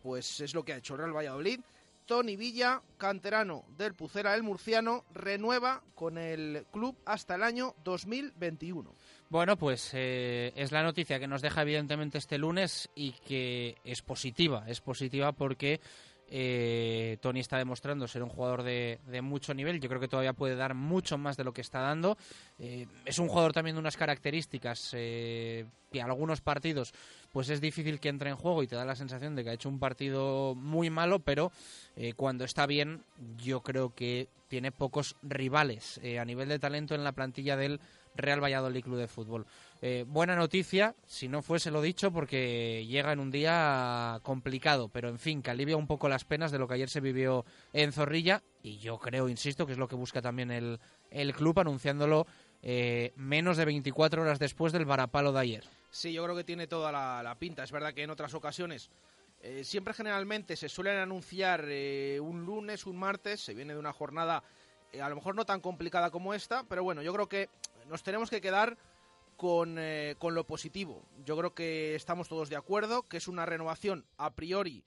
pues es lo que ha hecho Real Valladolid. Tony Villa, canterano del Pucera el Murciano, renueva con el club hasta el año 2021. Bueno, pues eh, es la noticia que nos deja evidentemente este lunes y que es positiva, es positiva porque eh, Tony está demostrando ser un jugador de, mucho nivel. Yo creo que todavía puede dar mucho más de lo que está dando. Eh, es un jugador también de unas características eh, que algunos partidos pues es difícil que entre en juego y te da la sensación de que ha hecho un partido muy malo, pero eh, cuando está bien yo creo que tiene pocos rivales a nivel de talento en la plantilla del Real Valladolid Club de Fútbol. Eh, buena noticia, si no fuese lo dicho, porque llega en un día complicado, pero en fin, que alivia un poco las penas de lo que ayer se vivió en Zorrilla y yo creo, insisto, que es lo que busca también el, el club anunciándolo eh, menos de 24 horas después del varapalo de ayer. Sí, yo creo que tiene toda la, pinta. Es verdad que en otras ocasiones eh, siempre generalmente se suelen anunciar un lunes, un martes, se viene de una jornada a lo mejor no tan complicada como esta, pero bueno, yo creo que nos tenemos que quedar con, con lo positivo. Yo creo que estamos todos de acuerdo, que es una renovación a priori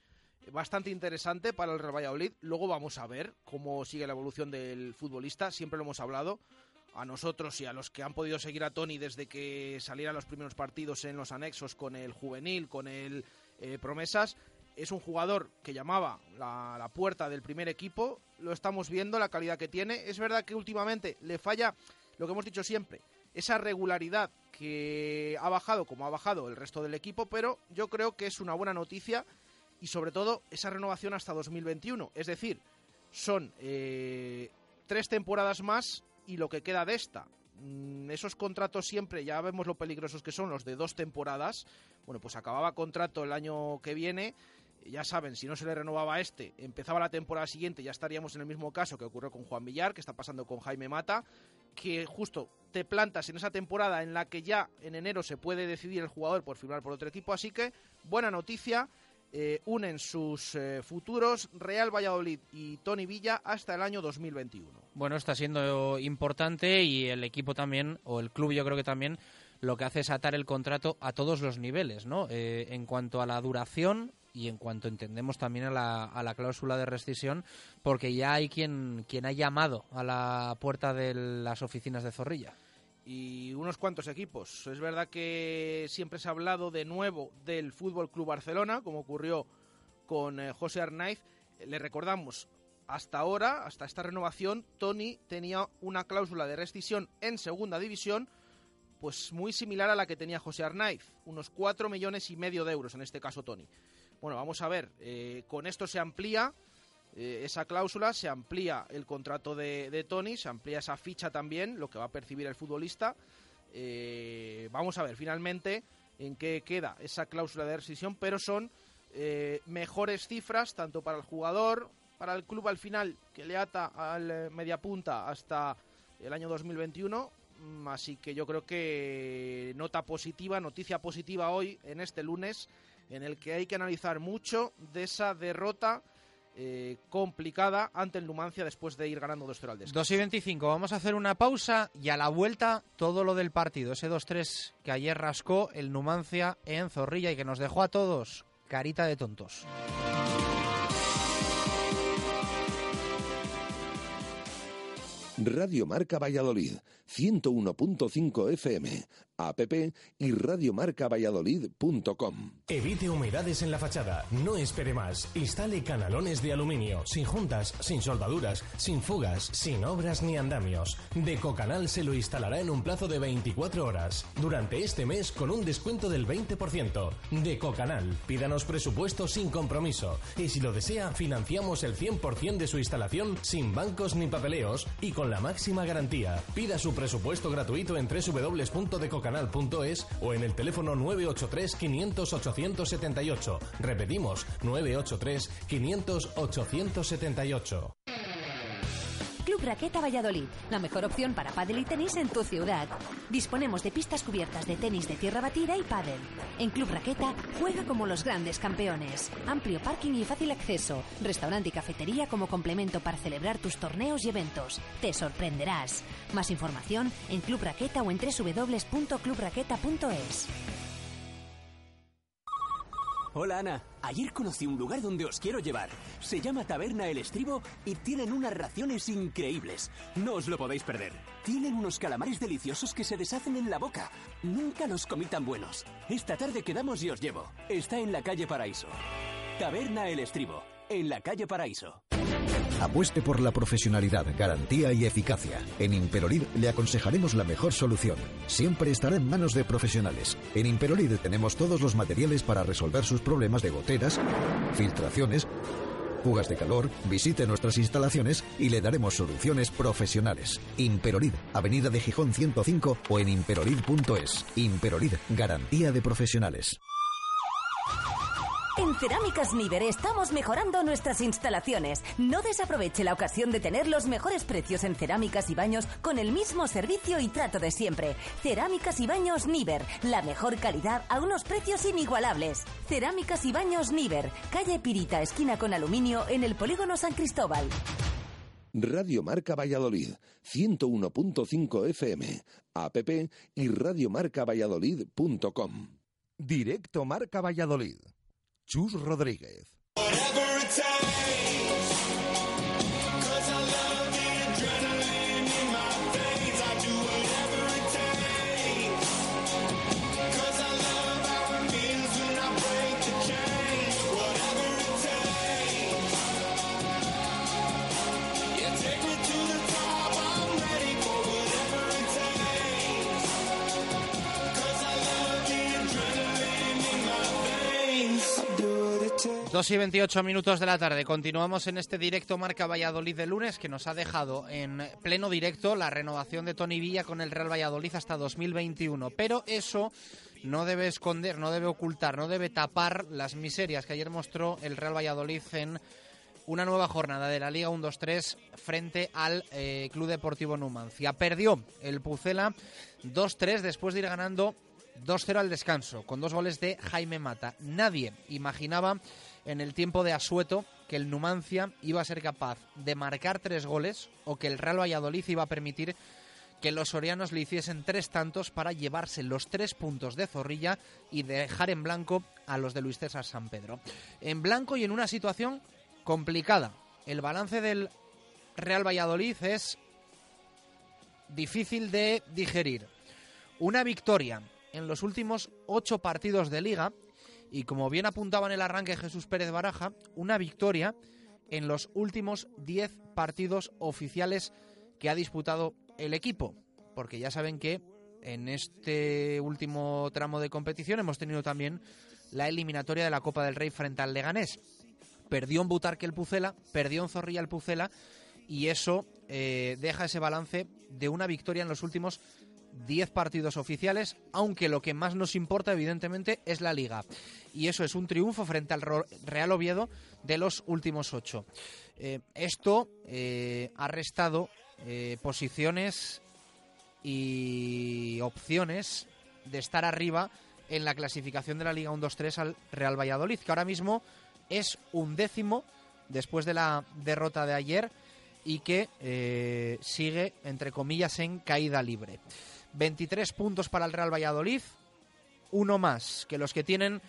bastante interesante para el Real Valladolid. Luego vamos a ver cómo sigue la evolución del futbolista, siempre lo hemos hablado a nosotros y a los que han podido seguir a Tony desde que saliera los primeros partidos en los anexos con el juvenil, con el eh, promesas. Es un jugador que llamaba la, la, puerta del primer equipo, lo estamos viendo, la calidad que tiene. Es verdad que últimamente le falla lo que hemos dicho siempre, esa regularidad que ha bajado como ha bajado el resto del equipo, pero yo creo que es una buena noticia y sobre todo esa renovación hasta 2021. Es decir, son eh, tres temporadas más y lo que queda de esta. Mm, esos contratos siempre, ya vemos lo peligrosos que son los de dos temporadas. Bueno, pues acababa contrato el año que viene. Ya saben, si no se le renovaba este, empezaba la temporada siguiente, ya estaríamos en el mismo caso que ocurrió con Juan Villar, que está pasando con Jaime Mata, que justo te plantas en esa temporada en la que ya en enero se puede decidir el jugador por firmar por otro equipo. Así que, buena noticia. Eh, unen sus eh, futuros Real Valladolid y Tony Villa hasta el año 2021. Bueno, está siendo importante y el equipo también, o el club yo creo que también, lo que hace es atar el contrato a todos los niveles, ¿no? Eh, en cuanto a la duración y en cuanto entendemos también a la, a la cláusula de rescisión, porque ya hay quien, quien ha llamado a la puerta de las oficinas de Zorrilla y unos cuantos equipos. Es verdad que siempre se ha hablado de nuevo del Fútbol Club Barcelona, como ocurrió con eh, José Arnaiz. Le recordamos, hasta ahora, hasta esta renovación, Tony tenía una cláusula de rescisión en segunda división, pues muy similar a la que tenía José Arnaiz, unos 4 millones y medio de euros, en este caso Tony. Bueno, vamos a ver, eh, con esto se amplía eh, esa cláusula, se amplía el contrato de, Tony, se amplía esa ficha también, lo que va a percibir el futbolista. Eh, vamos a ver finalmente en qué queda esa cláusula de rescisión, pero son mejores cifras tanto para el jugador, para el club al final, que le ata al mediapunta hasta el año 2021. Mm, así que yo creo que nota positiva, noticia positiva hoy en este lunes, en el que hay que analizar mucho de esa derrota eh, complicada ante el Numancia después de ir ganando 2-0 al descanso. 2 y 25, vamos a hacer una pausa y a la vuelta todo lo del partido, ese 2-3 que ayer rascó el Numancia en Zorrilla y que nos dejó a todos carita de tontos. Radio Marca Valladolid, 101.5 FM, app y radiomarcavalladolid.com. Evite humedades en la fachada, no espere más. Instale canalones de aluminio, sin juntas, sin soldaduras, sin fugas, sin obras ni andamios. Decocanal se lo instalará en un plazo de 24 horas, durante este mes con un descuento del 20%. Decocanal, pídanos presupuesto sin compromiso y si lo desea, financiamos el 100% de su instalación sin bancos ni papeleos y con la máxima garantía. Pida su presupuesto gratuito en www.decocanal.es o en el teléfono 983 500 878. Repetimos, 983 500 878. Raqueta Valladolid, la mejor opción para pádel y tenis en tu ciudad. Disponemos de pistas cubiertas de tenis de tierra batida y pádel. En Club Raqueta juega como los grandes campeones. Amplio parking y fácil acceso. Restaurante y cafetería como complemento para celebrar tus torneos y eventos. Te sorprenderás. Más información en Club Raqueta o en www.clubraqueta.es. Hola Ana, ayer conocí un lugar donde os quiero llevar. Se llama Taberna El Estribo y tienen unas raciones increíbles. No os lo podéis perder. Tienen unos calamares deliciosos que se deshacen en la boca. Nunca los comí tan buenos. Esta tarde quedamos y os llevo. Está en la calle Paraíso. Taberna El Estribo, en la calle Paraíso. Apueste por la profesionalidad, garantía y eficacia. En Imperolid le aconsejaremos la mejor solución. Siempre estará en manos de profesionales. En Imperolid tenemos todos los materiales para resolver sus problemas de goteras, filtraciones, fugas de calor, visite nuestras instalaciones y le daremos soluciones profesionales. Imperolid, Avenida de Gijón 105 o en imperolid.es. Imperolid, garantía de profesionales. En Cerámicas Niver estamos mejorando nuestras instalaciones. No desaproveche la ocasión de tener los mejores precios en cerámicas y baños con el mismo servicio y trato de siempre. Cerámicas y baños Niver, la mejor calidad a unos precios inigualables. Cerámicas y baños Niver, calle Pirita, esquina con aluminio en el polígono San Cristóbal. Radio Marca Valladolid, 101.5 FM, app y radiomarcavalladolid.com. Directo Marca Valladolid. Chus Rodríguez. Dos y 28 minutos de la tarde. Continuamos en este directo Marca Valladolid de lunes que nos ha dejado en pleno directo la renovación de Tony Villa con el Real Valladolid hasta 2021. Pero eso no debe esconder, no debe ocultar, no debe tapar las miserias que ayer mostró el Real Valladolid en una nueva jornada de la Liga 1-2-3 frente al eh, Club Deportivo Numancia. Perdió el Pucela 2-3 después de ir ganando 2-0 al descanso, con dos goles de Jaime Mata. Nadie imaginaba en el tiempo de Asueto que el Numancia iba a ser capaz de marcar tres goles o que el Real Valladolid iba a permitir que los sorianos le hiciesen tres tantos para llevarse los tres puntos de Zorrilla y dejar en blanco a los de Luis César San Pedro. En blanco y en una situación complicada. El balance del Real Valladolid es difícil de digerir. Una victoria en los últimos ocho partidos de liga y como bien apuntaba en el arranque Jesús Pérez Baraja, una victoria en los últimos diez partidos oficiales que ha disputado el equipo, porque ya saben que en este último tramo de competición hemos tenido también la eliminatoria de la Copa del Rey frente al Leganés. Perdió en Butarque el Pucela, perdió en Zorrilla el Pucela y eso eh, deja ese balance de una victoria en los últimos 10 partidos oficiales, aunque lo que más nos importa evidentemente es la liga. Y eso es un triunfo frente al Real Oviedo de los últimos 8. Eh, esto eh, ha restado eh, posiciones y opciones de estar arriba en la clasificación de la Liga 1-2-3 al Real Valladolid, que ahora mismo es un décimo después de la derrota de ayer y que sigue, entre comillas, en caída libre. 23 puntos para el Real Valladolid, uno más que los que tienen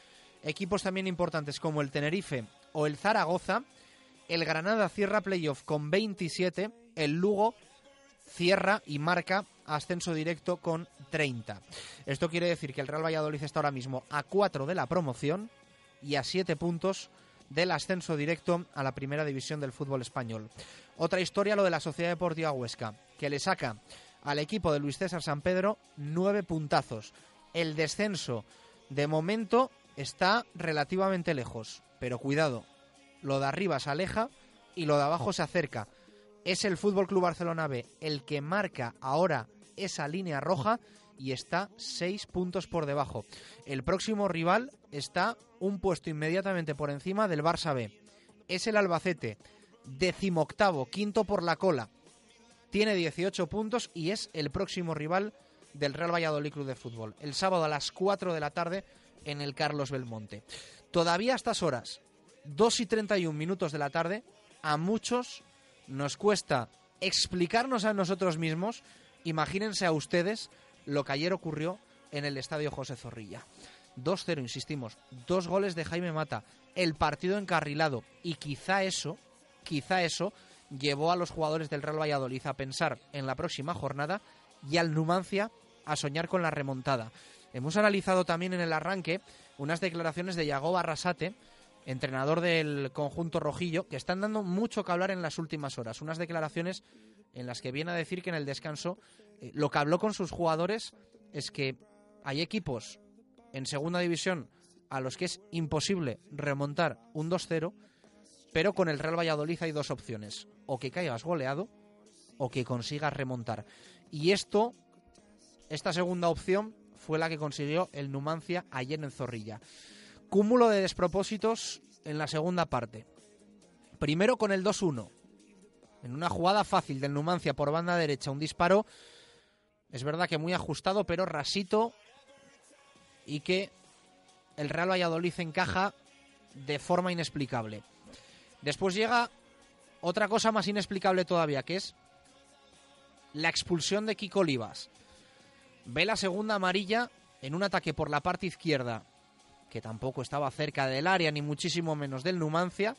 equipos también importantes como el Tenerife o el Zaragoza. El Granada cierra playoff con 27, el Lugo cierra y marca ascenso directo con 30. Esto quiere decir que el Real Valladolid está ahora mismo a 4 de la promoción y a 7 puntos del ascenso directo a la primera división del fútbol español. Otra historia lo de la Sociedad Deportiva Huesca, que le saca al equipo de Luis César San Pedro nueve puntazos. El descenso, de momento, está relativamente lejos. Pero cuidado, lo de arriba se aleja y lo de abajo se acerca. Es el Fútbol Club Barcelona B el que marca ahora esa línea roja y está seis puntos por debajo. El próximo rival está un puesto inmediatamente por encima del Barça B. Es el Albacete, decimoctavo, quinto por la cola, tiene 18 puntos y es el próximo rival del Real Valladolid Club de Fútbol. El sábado a las 4 de la tarde en el Carlos Belmonte. Todavía a estas horas, 2 y 31 minutos de la tarde, a muchos nos cuesta explicarnos a nosotros mismos, imagínense a ustedes lo que ayer ocurrió en el Estadio José Zorrilla. 2-0, insistimos, dos goles de Jaime Mata, el partido encarrilado y quizá eso, quizá eso llevó a los jugadores del Real Valladolid a pensar en la próxima jornada y al Numancia a soñar con la remontada. Hemos analizado también en el arranque unas declaraciones de Yago Barrasate, entrenador del conjunto rojillo, que están dando mucho que hablar en las últimas horas. Unas declaraciones en las que viene a decir que en el descanso eh, lo que habló con sus jugadores es que hay equipos en segunda división a los que es imposible remontar un 2-0 pero con el Real Valladolid hay dos opciones, o que caigas goleado o que consigas remontar. Y esto, esta segunda opción, fue la que consiguió el Numancia ayer en Zorrilla. cúmulo de despropósitos en la segunda parte. Primero con el 2-1. En una jugada fácil del Numancia por banda derecha, un disparo. Es verdad que muy ajustado, pero rasito. Y que el Real Valladolid encaja de forma inexplicable. Después llega otra cosa más inexplicable todavía, que es la expulsión de Kiko Olivas. Ve la segunda amarilla en un ataque por la parte izquierda, que tampoco estaba cerca del área, ni muchísimo menos del Numancia.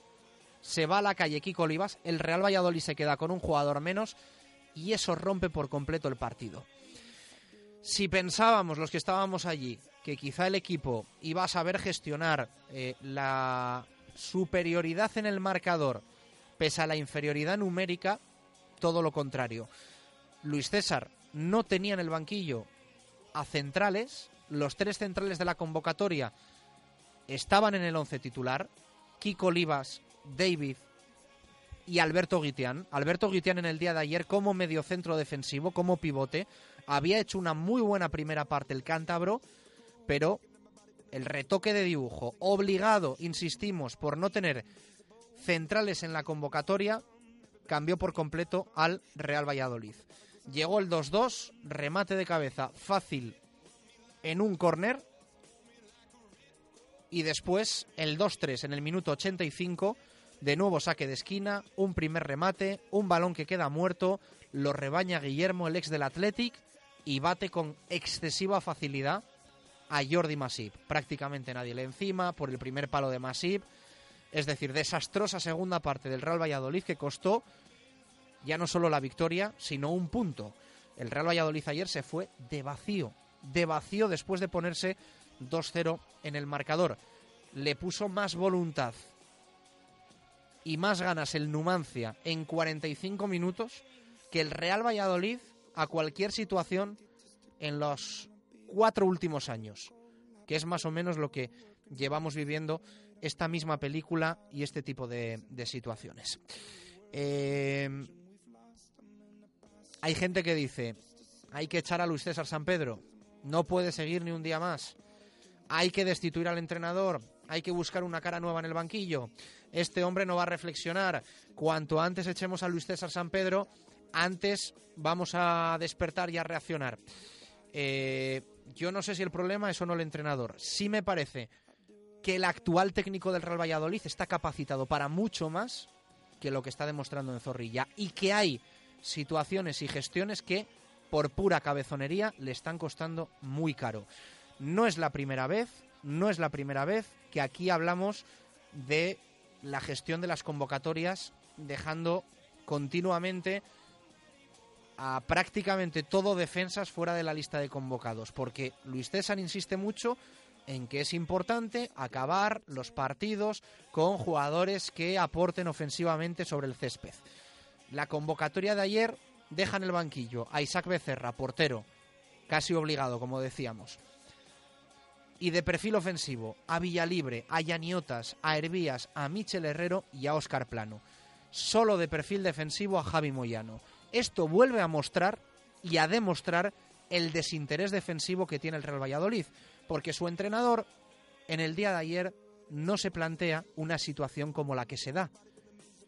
Se va a la calle Kiko Olivas, el Real Valladolid se queda con un jugador menos y eso rompe por completo el partido. Si pensábamos los que estábamos allí que quizá el equipo iba a saber gestionar eh, la superioridad en el marcador pese a la inferioridad numérica, todo lo contrario. Luis César no tenía en el banquillo a centrales, los tres centrales de la convocatoria estaban en el once titular, Kiko Olivas, David y Alberto Guitián. Alberto Guitián en el día de ayer como mediocentro defensivo, como pivote, había hecho una muy buena primera parte el cántabro, pero el retoque de dibujo obligado, insistimos, por no tener centrales en la convocatoria, cambió por completo al Real Valladolid. Llegó el 2-2, remate de cabeza fácil en un córner. Y después el 2-3 en el minuto 85, de nuevo saque de esquina, un primer remate, un balón que queda muerto, lo rebaña Guillermo, el ex del Athletic, y bate con excesiva facilidad a Jordi Masip. Prácticamente nadie le encima por el primer palo de Masip. Es decir, desastrosa segunda parte del Real Valladolid que costó ya no solo la victoria, sino un punto. El Real Valladolid ayer se fue de vacío, de vacío después de ponerse 2-0 en el marcador. Le puso más voluntad y más ganas el Numancia en 45 minutos que el Real Valladolid a cualquier situación en los cuatro últimos años, que es más o menos lo que llevamos viviendo esta misma película y este tipo de, situaciones. Eh, hay gente que dice, hay que echar a Luis César San Pedro, no puede seguir ni un día más, hay que destituir al entrenador, hay que buscar una cara nueva en el banquillo, este hombre no va a reflexionar, cuanto antes echemos a Luis César San Pedro, antes vamos a despertar y a reaccionar. Eh, yo no sé si el problema es o no el entrenador. Sí me parece que el actual técnico del Real Valladolid está capacitado para mucho más que lo que está demostrando en Zorrilla y que hay situaciones y gestiones que por pura cabezonería le están costando muy caro. No es la primera vez, no es la primera vez que aquí hablamos de la gestión de las convocatorias dejando continuamente a prácticamente todo defensas fuera de la lista de convocados, porque Luis César insiste mucho en que es importante acabar los partidos con jugadores que aporten ofensivamente sobre el césped. La convocatoria de ayer deja en el banquillo a Isaac Becerra, portero, casi obligado, como decíamos. Y de perfil ofensivo, a Villalibre, a Yaniotas, a Hervías, a Michel Herrero y a Óscar Plano. Solo de perfil defensivo a Javi Moyano. Esto vuelve a mostrar y a demostrar el desinterés defensivo que tiene el Real Valladolid, porque su entrenador en el día de ayer no se plantea una situación como la que se da,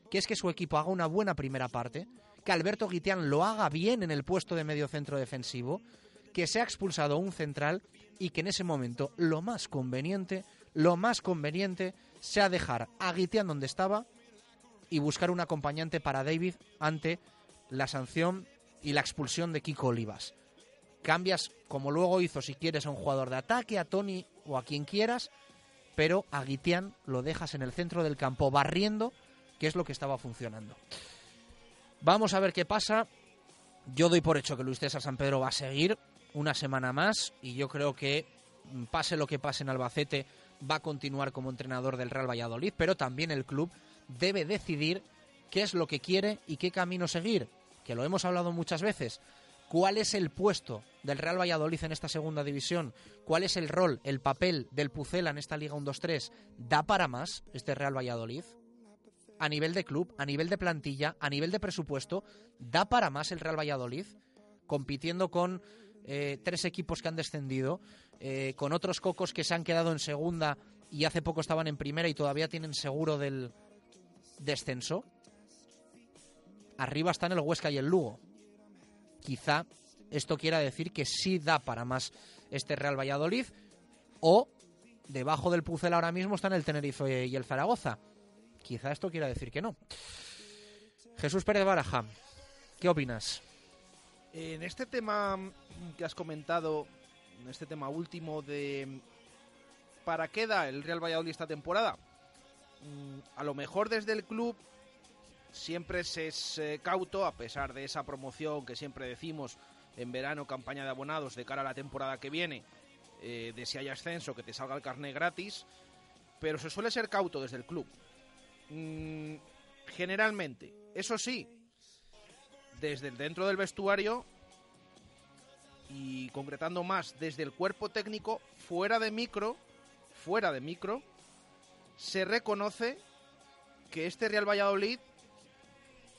que es que su equipo haga una buena primera parte, que Alberto Guitián lo haga bien en el puesto de medio centro defensivo, que se ha expulsado un central y que en ese momento lo más conveniente, lo más conveniente sea dejar a Guitián donde estaba y buscar un acompañante para David ante la sanción y la expulsión de Kiko Olivas. Cambias, como luego hizo, si quieres, a un jugador de ataque, a Tony o a quien quieras, pero a Guitián lo dejas en el centro del campo barriendo, que es lo que estaba funcionando. Vamos a ver qué pasa. Yo doy por hecho que Luis César San Pedro va a seguir una semana más y yo creo que mm, pase lo que pase en Albacete va a continuar como entrenador del Real Valladolid, pero también el club debe decidir qué es lo que quiere y qué camino seguir, que lo hemos hablado muchas veces. ¿Cuál es el puesto del Real Valladolid en esta segunda división? ¿Cuál es el rol, el papel del Pucela en esta Liga 1-2-3? ¿Da para más este Real Valladolid? A nivel de club, a nivel de plantilla, a nivel de presupuesto, ¿da para más el Real Valladolid? Compitiendo con eh, tres equipos que han descendido, eh, con otros cocos que se han quedado en segunda y hace poco estaban en primera y todavía tienen seguro del descenso. Arriba están el Huesca y el Lugo. Quizá esto quiera decir que sí da para más este Real Valladolid o debajo del Pucel ahora mismo están el Tenerife y el Zaragoza. Quizá esto quiera decir que no. Jesús Pérez Baraja, ¿qué opinas? En este tema que has comentado, en este tema último de ¿para qué da el Real Valladolid esta temporada? Mm, a lo mejor desde el club siempre se es cauto, a pesar de esa promoción que siempre decimos en verano, campaña de abonados de cara a la temporada que viene, eh, de si hay ascenso, que te salga el carnet gratis, pero se suele ser cauto desde el club. Mm, generalmente, eso sí, desde dentro del vestuario y concretando más desde el cuerpo técnico, fuera de micro, fuera de micro, se reconoce que este Real Valladolid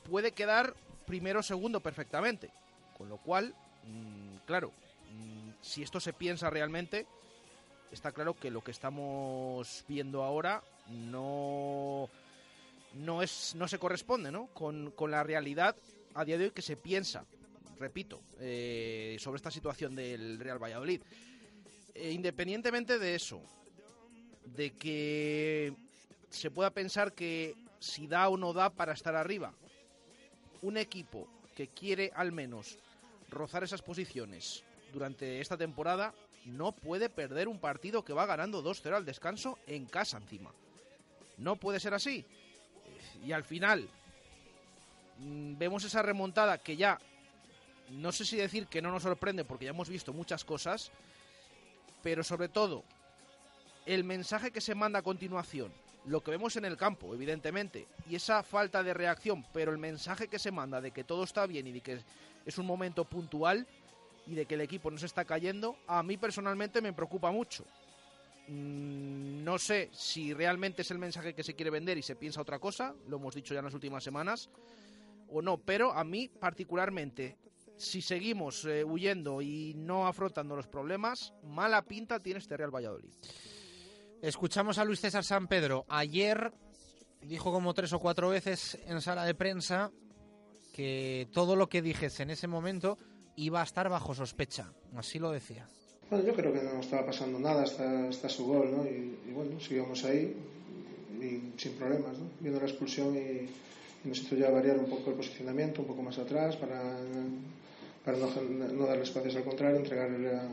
puede quedar primero o segundo perfectamente. Con lo cual, mm, claro, mm, si esto se piensa realmente, está claro que lo que estamos viendo ahora no, no, es, no se corresponde ¿no? Con, la realidad a día de hoy que se piensa, repito, eh, sobre esta situación del Real Valladolid. Eh, independientemente de eso, de que se pueda pensar que si da o no da para estar arriba, un equipo que quiere al menos rozar esas posiciones durante esta temporada no puede perder un partido que va ganando 2-0 al descanso en casa encima. No puede ser así. Y al final mm, vemos esa remontada que ya no sé si decir que no nos sorprende porque ya hemos visto muchas cosas, pero sobre todo el mensaje que se manda a continuación, lo que vemos en el campo, evidentemente, y esa falta de reacción, pero el mensaje que se manda de que todo está bien y de que es un momento puntual y de que el equipo no se está cayendo, a mí personalmente me preocupa mucho. Mm, no sé si realmente es el mensaje que se quiere vender y se piensa otra cosa, lo hemos dicho ya en las últimas semanas, o no, pero a mí particularmente, si seguimos eh, huyendo y no afrontando los problemas, mala pinta tiene este Real Valladolid. Escuchamos a Luis César San Pedro. Ayer dijo como tres o cuatro veces en sala de prensa que todo lo que dijese en ese momento iba a estar bajo sospecha. Así lo decía. Bueno, yo creo que no estaba pasando nada hasta, su gol, ¿no? Y, bueno, seguíamos ahí y sin problemas, ¿no? Viendo la expulsión y, nos hizo ya variar un poco el posicionamiento, un poco más atrás para, para no, darle espacios al contrario, entregar la,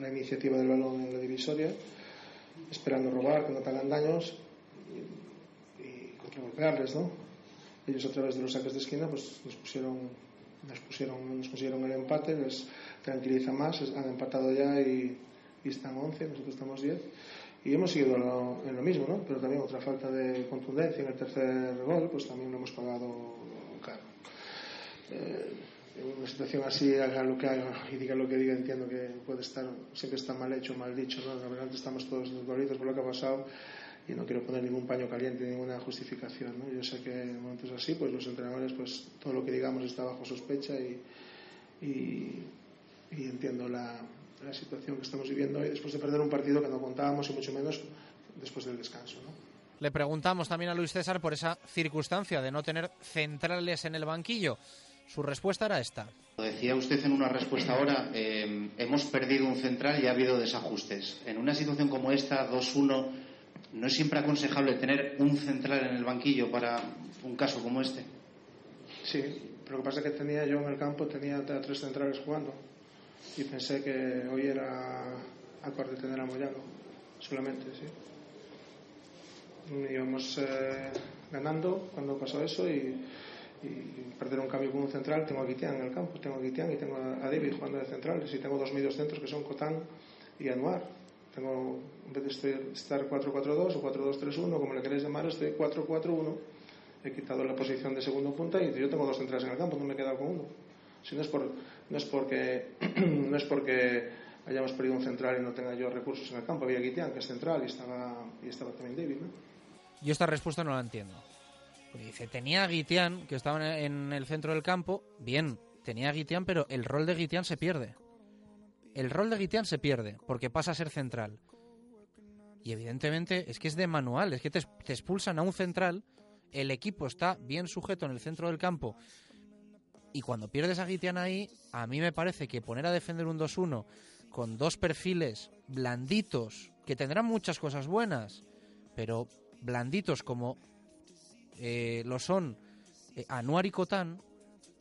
la iniciativa del balón en la divisoria esperando robar, que no te hagan daños y, y contragolpearles, ¿no? Ellos a través de los saques de esquina pues nos pusieron, nos pusieron, nos consiguieron el empate, les tranquiliza más, han empatado ya y, están 11, nosotros estamos 10 y hemos seguido en lo mismo, ¿no? Pero también otra falta de contundencia en el tercer gol, pues también lo hemos pagado caro. Eh, en una situación así, haga lo que haga y diga lo que diga, entiendo que puede estar, siempre está mal hecho, mal dicho, ¿no? La verdad estamos todos doloridos por lo que ha pasado y no quiero poner ningún paño caliente, ninguna justificación, ¿no? Yo sé que en momentos así, pues los entrenadores, pues todo lo que digamos está bajo sospecha y, y, entiendo la, la situación que estamos viviendo hoy después de perder un partido que no contábamos y mucho menos después del descanso, ¿no? Le preguntamos también a Luis César por esa circunstancia de no tener centrales en el banquillo. Su respuesta era esta. Lo decía usted en una respuesta ahora, eh, hemos perdido un central y ha habido desajustes. En una situación como esta, 2-1, ¿no es siempre aconsejable tener un central en el banquillo para un caso como este? Sí, pero lo que pasa es que tenía yo en el campo, tenía tres centrales jugando y pensé que hoy era acorde tener a Moyano, solamente, sí. Íbamos eh, ganando cuando pasó eso y y perder un cambio con un central, tengo a Guitián en el campo, tengo a Guitián y tengo a David jugando de centrales y tengo dos medios centros que son Cotán y Anuar. Tengo, en vez de estar 4-4-2 o 4-2-3-1, como le queréis llamar, estoy 4-4-1. He quitado la posición de segundo punta y yo tengo dos centrales en el campo, no me he quedado con uno. Si no es, por, no es porque no es porque hayamos perdido un central y no tenga yo recursos en el campo. Había Guitián, que es central, y estaba, y estaba también David. ¿no? Yo esta respuesta no la entiendo. Dice, tenía a Guitián, que estaba en el centro del campo. Bien, tenía a Guitián, pero el rol de Guitián se pierde. El rol de Guitián se pierde, porque pasa a ser central. Y evidentemente es que es de manual, es que te, te expulsan a un central, el equipo está bien sujeto en el centro del campo y cuando pierdes a Guitián ahí, a mí me parece que poner a defender un 2-1 con dos perfiles blanditos, que tendrán muchas cosas buenas, pero blanditos como eh, lo son eh, Anuar y Cotán,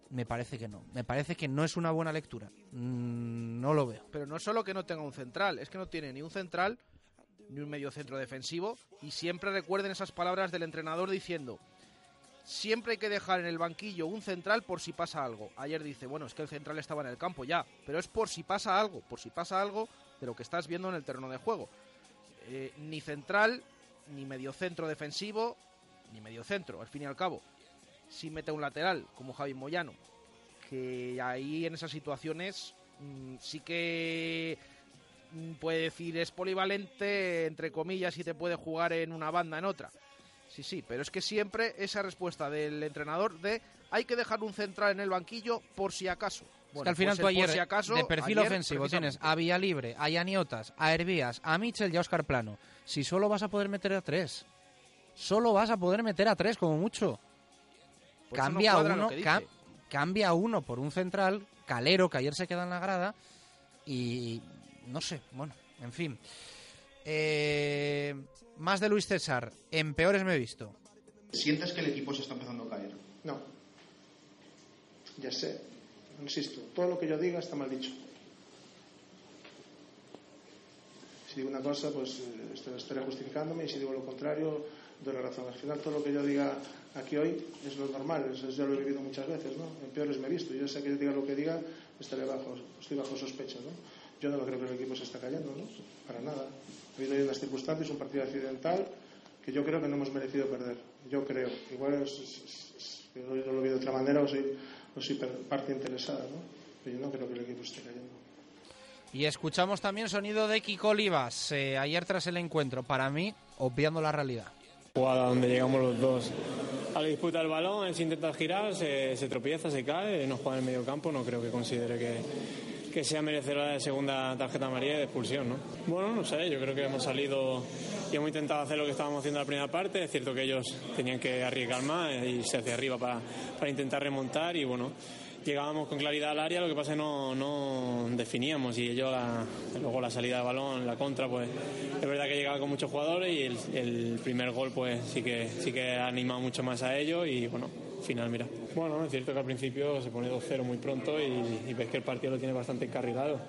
me parece que no. Me parece que no es una buena lectura. Mm, no lo veo. Pero no es solo que no tenga un central, es que no tiene ni un central ni un medio centro defensivo. Y siempre recuerden esas palabras del entrenador diciendo, siempre hay que dejar en el banquillo un central por si pasa algo. Ayer dice, bueno, es que el central estaba en el campo ya, pero es por si pasa algo, por si pasa algo de lo que estás viendo en el terreno de juego. Eh, ni central, ni medio centro defensivo, ni medio centro, al fin y al cabo. Si mete un lateral, como Javi Moyano, que ahí en esas situaciones mm, sí que mm, puede decir es polivalente, entre comillas, y te puede jugar en una banda, en otra. Sí, sí, pero es que siempre esa respuesta del entrenador de hay que dejar un central en el banquillo por si acaso. es que al final pues tú ayer, si acaso, de perfil ayer, ofensivo, tienes a Villalibre, a Yaniotas, a Hervías, a Michel y a Oscar Plano. Si solo vas a poder meter a tres. Solo vas a poder meter a tres, como mucho. Pues no cambia uno, ca- cambia uno por un central, Calero, que ayer se queda en la grada, y no sé, bueno, en fin. Eh, más de Luis César, en peores me he visto. ¿Sientes que el equipo se está empezando a caer? No. Ya sé. Insisto, todo lo que yo diga está mal dicho. Si digo una cosa, pues eh, est- estaré justificándome y si digo lo contrario, doy la razón. Al final, todo lo que yo diga aquí hoy es lo normal, eso ya lo he vivido muchas veces, ¿no? En peores me he visto. Yo sé que diga lo que diga, estaré bajo, estoy bajo sospecha, ¿no? Yo no creo que el equipo se está cayendo, ¿no? Para nada. Ha habido ahí unas circunstancias, un partido accidental que yo creo que no hemos merecido perder. Yo creo. Igual es, es- es- es- yo lo lo vi de otra manera o soy, o soy parte interesada, ¿no? Pero yo no creo que el equipo esté cayendo. Y escuchamos también sonido de Kiko Olivas, eh, ayer tras el encuentro, para mí, obviando la realidad. Jugada donde llegamos los dos a la disputa del balón, él se intenta girar, se, se tropieza, se cae, no juega en el medio campo, no creo que considere que, que sea merecedora de segunda tarjeta amarilla y de expulsión, ¿no? Bueno, no sé, yo creo que hemos salido y hemos intentado hacer lo que estábamos haciendo en la primera parte, es cierto que ellos tenían que arriesgar más e irse hacia arriba para, para intentar remontar y bueno, llegábamos con claridad al área, lo que pasa es que no, no definíamos y ellos luego la salida de balón, la contra, pues es verdad que llegaba con muchos jugadores y el, el primer gol pues sí que sí que ha animado mucho más a ellos y bueno, final mira. Bueno, es cierto que al principio se pone 2-0 muy pronto y, y ves que el partido lo tiene bastante encarrilado.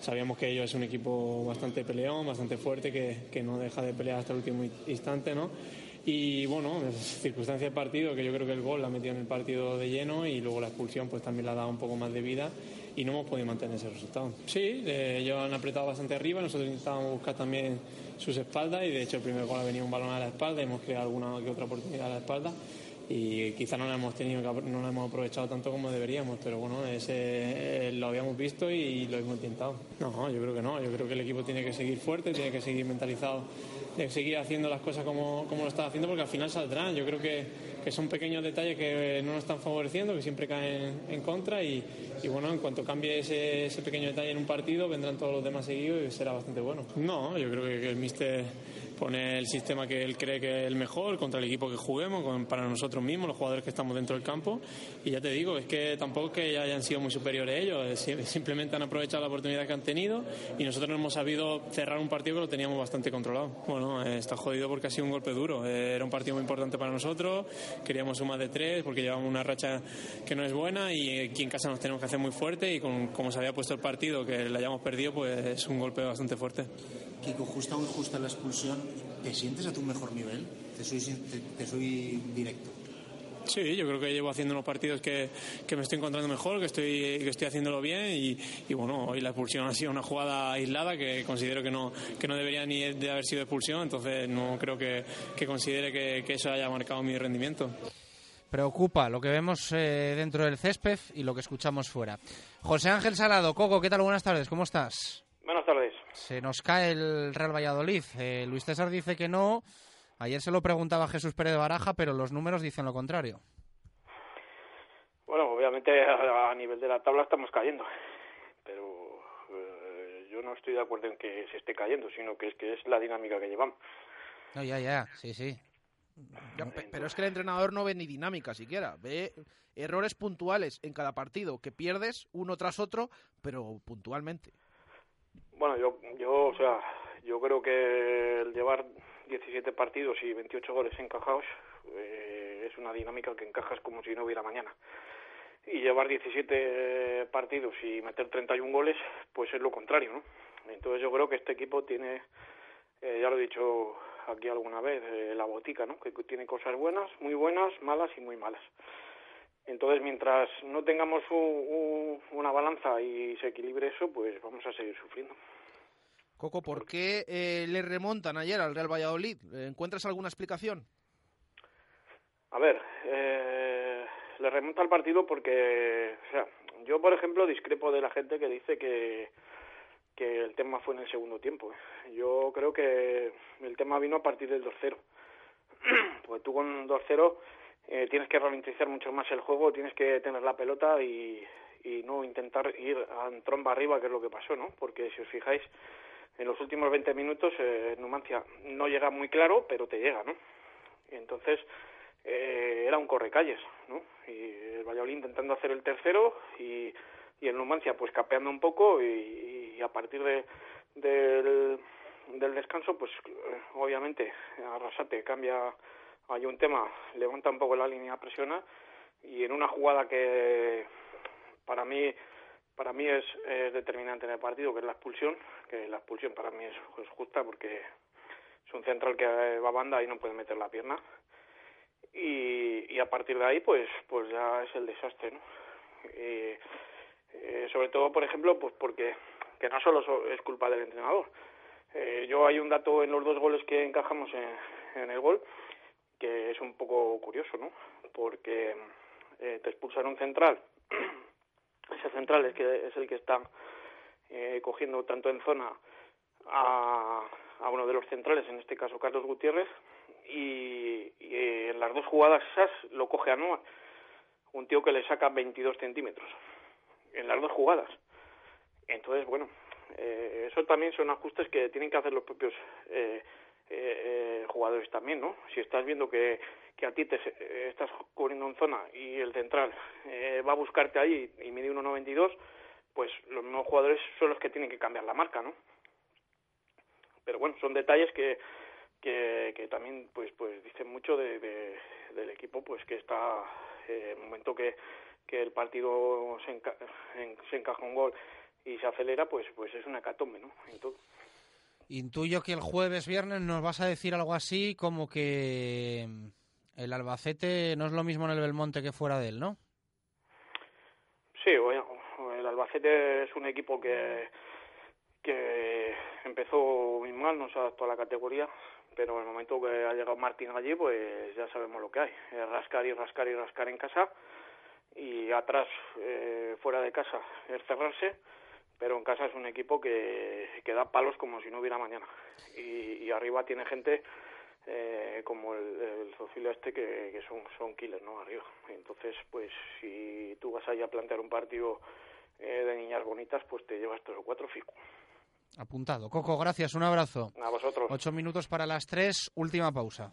Sabíamos que ellos es un equipo bastante peleón, bastante fuerte, que, que no deja de pelear hasta el último instante, ¿no? Y bueno, circunstancia del partido, que yo creo que el gol la ha metido en el partido de lleno y luego la expulsión pues también le ha dado un poco más de vida y no hemos podido mantener ese resultado. Sí, eh, ellos han apretado bastante arriba, nosotros intentábamos buscar también sus espaldas y de hecho el primer gol ha venido un balón a la espalda, hemos creado alguna que otra oportunidad a la espalda y quizá no la hemos tenido no la hemos aprovechado tanto como deberíamos pero bueno ese eh, lo habíamos visto y lo hemos intentado no yo creo que no yo creo que el equipo tiene que seguir fuerte tiene que seguir mentalizado de seguir haciendo las cosas como, como lo está haciendo porque al final saldrán. Yo creo que, que son pequeños detalles que no nos están favoreciendo que siempre caen en contra y, y bueno en cuanto cambie ese, ese pequeño detalle en un partido vendrán todos los demás seguidos y será bastante bueno. No yo creo que, el míster pone el sistema que él cree que es el mejor contra el equipo que juguemos, con- para nosotros mismos, los jugadores que estamos dentro del campo. Y ya te digo, es que tampoco es que hayan sido muy superiores ellos, simplemente han aprovechado la oportunidad que han tenido y nosotros no hemos sabido cerrar un partido que lo teníamos bastante controlado. Bueno, eh, está jodido porque ha sido un golpe duro. Eh, era un partido muy importante para nosotros, queríamos sumar de tres porque llevamos una racha que no es buena y aquí en casa nos tenemos que hacer muy fuerte y con como se había puesto el partido, que le hayamos perdido, pues es un golpe bastante fuerte. Kiko, justa o injusta la expulsión, ¿te sientes a tu mejor nivel? Te soy, te, te soy directo. Sí, yo creo que llevo haciendo unos partidos que, que me estoy encontrando mejor, que estoy, que estoy haciéndolo bien y, y bueno, hoy la expulsión ha sido una jugada aislada que considero que no, que no debería ni de haber sido expulsión, entonces no creo que, que considere que, que eso haya marcado mi rendimiento. Preocupa lo que vemos eh, dentro del césped y lo que escuchamos fuera. José Ángel Salado, Coco, ¿qué tal? Buenas tardes, ¿cómo estás? Buenas tardes. Se nos cae el Real Valladolid. Eh, Luis César dice que no. Ayer se lo preguntaba Jesús Pérez de Baraja, pero los números dicen lo contrario. Bueno, obviamente a, nivel de la tabla estamos cayendo, pero eh, yo no estoy de acuerdo en que se esté cayendo, sino que es que es la dinámica que llevamos. No, ya, ya, sí, sí. pero es que el entrenador no ve ni dinámica siquiera, ve errores puntuales en cada partido que pierdes uno tras otro, pero puntualmente. Bueno, yo, yo, o sea, yo creo que el llevar 17 partidos y 28 goles encajados eh, es una dinámica que encajas como si no hubiera mañana. Y llevar 17 partidos y meter 31 goles, pues es lo contrario, ¿no? Entonces yo creo que este equipo tiene, eh, ya lo he dicho aquí alguna vez, eh, la botica, ¿no? Que tiene cosas buenas, muy buenas, malas y muy malas. Entonces, mientras no tengamos una balanza y se equilibre eso, pues vamos a seguir sufriendo. Coco, ¿por qué eh, le remontan ayer al Real Valladolid? ¿Encuentras alguna explicación? A ver, eh, le remonta al partido porque, o sea, yo por ejemplo discrepo de la gente que dice que, que el tema fue en el segundo tiempo. ¿eh? Yo creo que el tema vino a partir del 2-0. pues tú con 2-0 eh, tienes que ralentizar mucho más el juego, tienes que tener la pelota y, no intentar ir a tromba arriba, que es lo que pasó, ¿no? Porque si os fijáis, en los últimos 20 minutos eh, Numancia no llega muy claro, pero te llega, ¿no? entonces eh, era un correcalles, ¿no? Y el Valladolid intentando hacer el tercero y, y el Numancia pues capeando un poco y, a partir de, del, del descanso pues eh, obviamente Arrasate cambia, hay un tema, levanta un poco la línea, presiona y en una jugada que para mí para mí es, determinante en el partido, que es la expulsión, que la expulsión para mí es, justa porque es un central que va a banda y no puede meter la pierna. Y, a partir de ahí, pues, pues ya es el desastre, ¿no? Eh, sobre todo, por ejemplo, pues porque que no solo es culpa del entrenador. Eh, yo hay un dato en los dos goles que encajamos en, en el gol que es un poco curioso, ¿no? Porque eh, te expulsan un central ese central es, que es el que está eh, cogiendo tanto en zona a, a, uno de los centrales, en este caso Carlos Gutiérrez, y, en las dos jugadas esas lo coge a Noah, un tío que le saca 22 centímetros, en las dos jugadas. Entonces, bueno, eh, eso también son ajustes que tienen que hacer los propios eh, eh, jugadores también, ¿no? Si estás viendo que, que a ti te eh, estás cubriendo en zona y el central eh, va a buscarte ahí y mide 1.92, pues los nuevos jugadores son los que tienen que cambiar la marca, ¿no? Pero bueno, son detalles que, que, también pues pues dicen mucho de, del equipo, pues que está en el momento que, que el partido se, se encaja un gol y se acelera, pues pues es una catombe, ¿no? En todo. Intuyo que el jueves, viernes nos vas a decir algo así como que el Albacete no es lo mismo en el Belmonte que fuera de él, ¿no? Sí, bueno, el Albacete es un equipo que, que empezó muy mal, no se adaptó a la categoría, pero en el momento que ha llegado Martín allí, pues ya sabemos lo que hay. rascar y rascar y rascar en casa y atrás, eh, fuera de casa, es cerrarse pero en casa es un equipo que, que da palos como si no hubiera mañana. Y, arriba tiene gente eh, como el, el este que, que, son, son killers, ¿no? Arriba. Entonces, pues si tú vas ahí a plantear un partido eh, de niñas bonitas, pues te llevas tres o cuatro fijo. Apuntado. Coco, gracias, un abrazo. A vosotros. Ocho minutos para las tres, última pausa.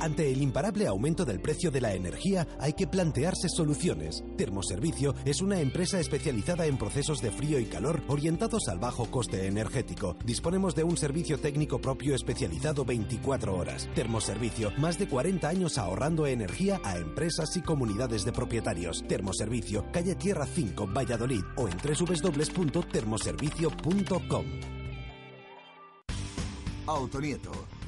Ante el imparable aumento del precio de la energía hay que plantearse soluciones. Termoservicio es una empresa especializada en procesos de frío y calor orientados al bajo coste energético. Disponemos de un servicio técnico propio especializado 24 horas. Termoservicio, más de 40 años ahorrando energía a empresas y comunidades de propietarios. Termoservicio, calle Tierra 5, Valladolid o en www.termoservicio.com. Autonieto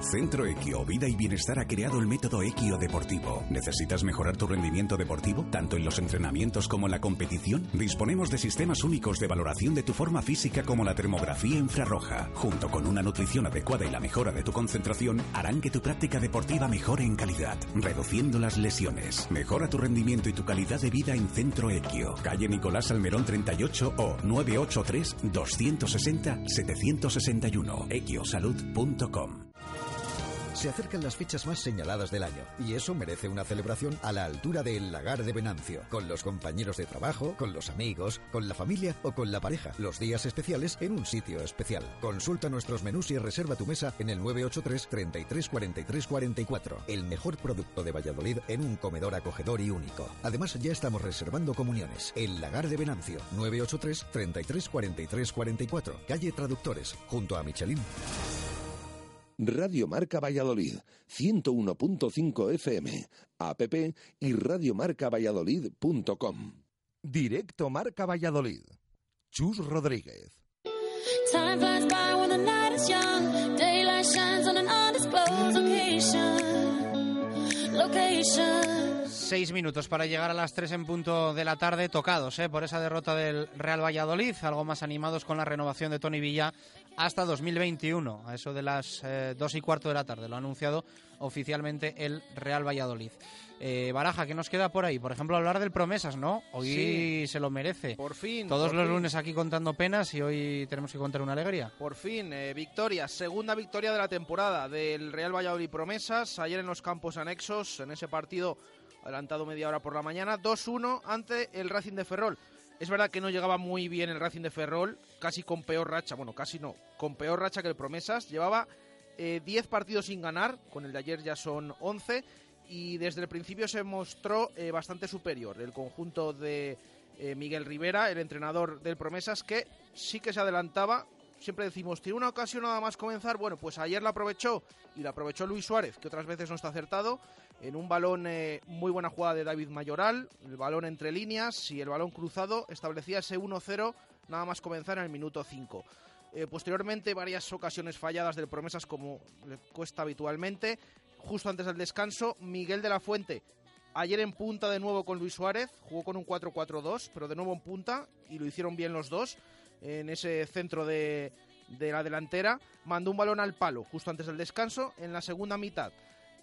Centro Equio Vida y Bienestar ha creado el método Equio Deportivo. ¿Necesitas mejorar tu rendimiento deportivo, tanto en los entrenamientos como en la competición? Disponemos de sistemas únicos de valoración de tu forma física como la termografía infrarroja, junto con una nutrición adecuada y la mejora de tu concentración, harán que tu práctica deportiva mejore en calidad, reduciendo las lesiones. Mejora tu rendimiento y tu calidad de vida en Centro Equio, calle Nicolás Almerón 38 o 983 260 761 equiosalud.com. Se acercan las fechas más señaladas del año y eso merece una celebración a la altura del Lagar de Venancio, con los compañeros de trabajo, con los amigos, con la familia o con la pareja. Los días especiales en un sitio especial. Consulta nuestros menús y reserva tu mesa en el 983 33 43 44. El mejor producto de Valladolid en un comedor acogedor y único. Además ya estamos reservando comuniones. El Lagar de Venancio, 983 33 43 44. Calle Traductores, junto a Michelin. Radio Marca Valladolid, 101.5 FM, app y radiomarcavalladolid.com. Directo Marca Valladolid. Chus Rodríguez. Time flies by when the night is young. Daylight shines on an undisclosed location. Location. Seis minutos para llegar a las tres en punto de la tarde, tocados ¿eh? por esa derrota del Real Valladolid, algo más animados con la renovación de Tony Villa hasta 2021, a eso de las eh, dos y cuarto de la tarde. Lo ha anunciado oficialmente el Real Valladolid. Eh, Baraja, ¿qué nos queda por ahí? Por ejemplo, hablar del Promesas, ¿no? Hoy Sí. se lo merece. Por fin. Todos por los fin. lunes aquí contando penas y hoy tenemos que contar una alegría. Por fin, eh, victoria, segunda victoria de la temporada del Real Valladolid Promesas. Ayer en los campos anexos, en ese partido adelantado media hora por la mañana, 2-1 ante el Racing de Ferrol. Es verdad que no llegaba muy bien el Racing de Ferrol, casi con peor racha, bueno, casi no, con peor racha que el Promesas. Llevaba eh, 10 partidos sin ganar, con el de ayer ya son 11, y desde el principio se mostró eh, bastante superior el conjunto de eh, Miguel Rivera, el entrenador del Promesas, que sí que se adelantaba. Siempre decimos, tiene una ocasión nada más comenzar. Bueno, pues ayer la aprovechó y la aprovechó Luis Suárez, que otras veces no está acertado, en un balón eh, muy buena jugada de David Mayoral, el balón entre líneas y el balón cruzado establecía ese 1-0 nada más comenzar en el minuto 5. Eh, posteriormente, varias ocasiones falladas del Promesas, como le cuesta habitualmente. Justo antes del descanso, Miguel de la Fuente, ayer en punta de nuevo con Luis Suárez, jugó con un 4-4-2, pero de nuevo en punta, y lo hicieron bien los dos en ese centro de, de la delantera. Mandó un balón al palo justo antes del descanso. En la segunda mitad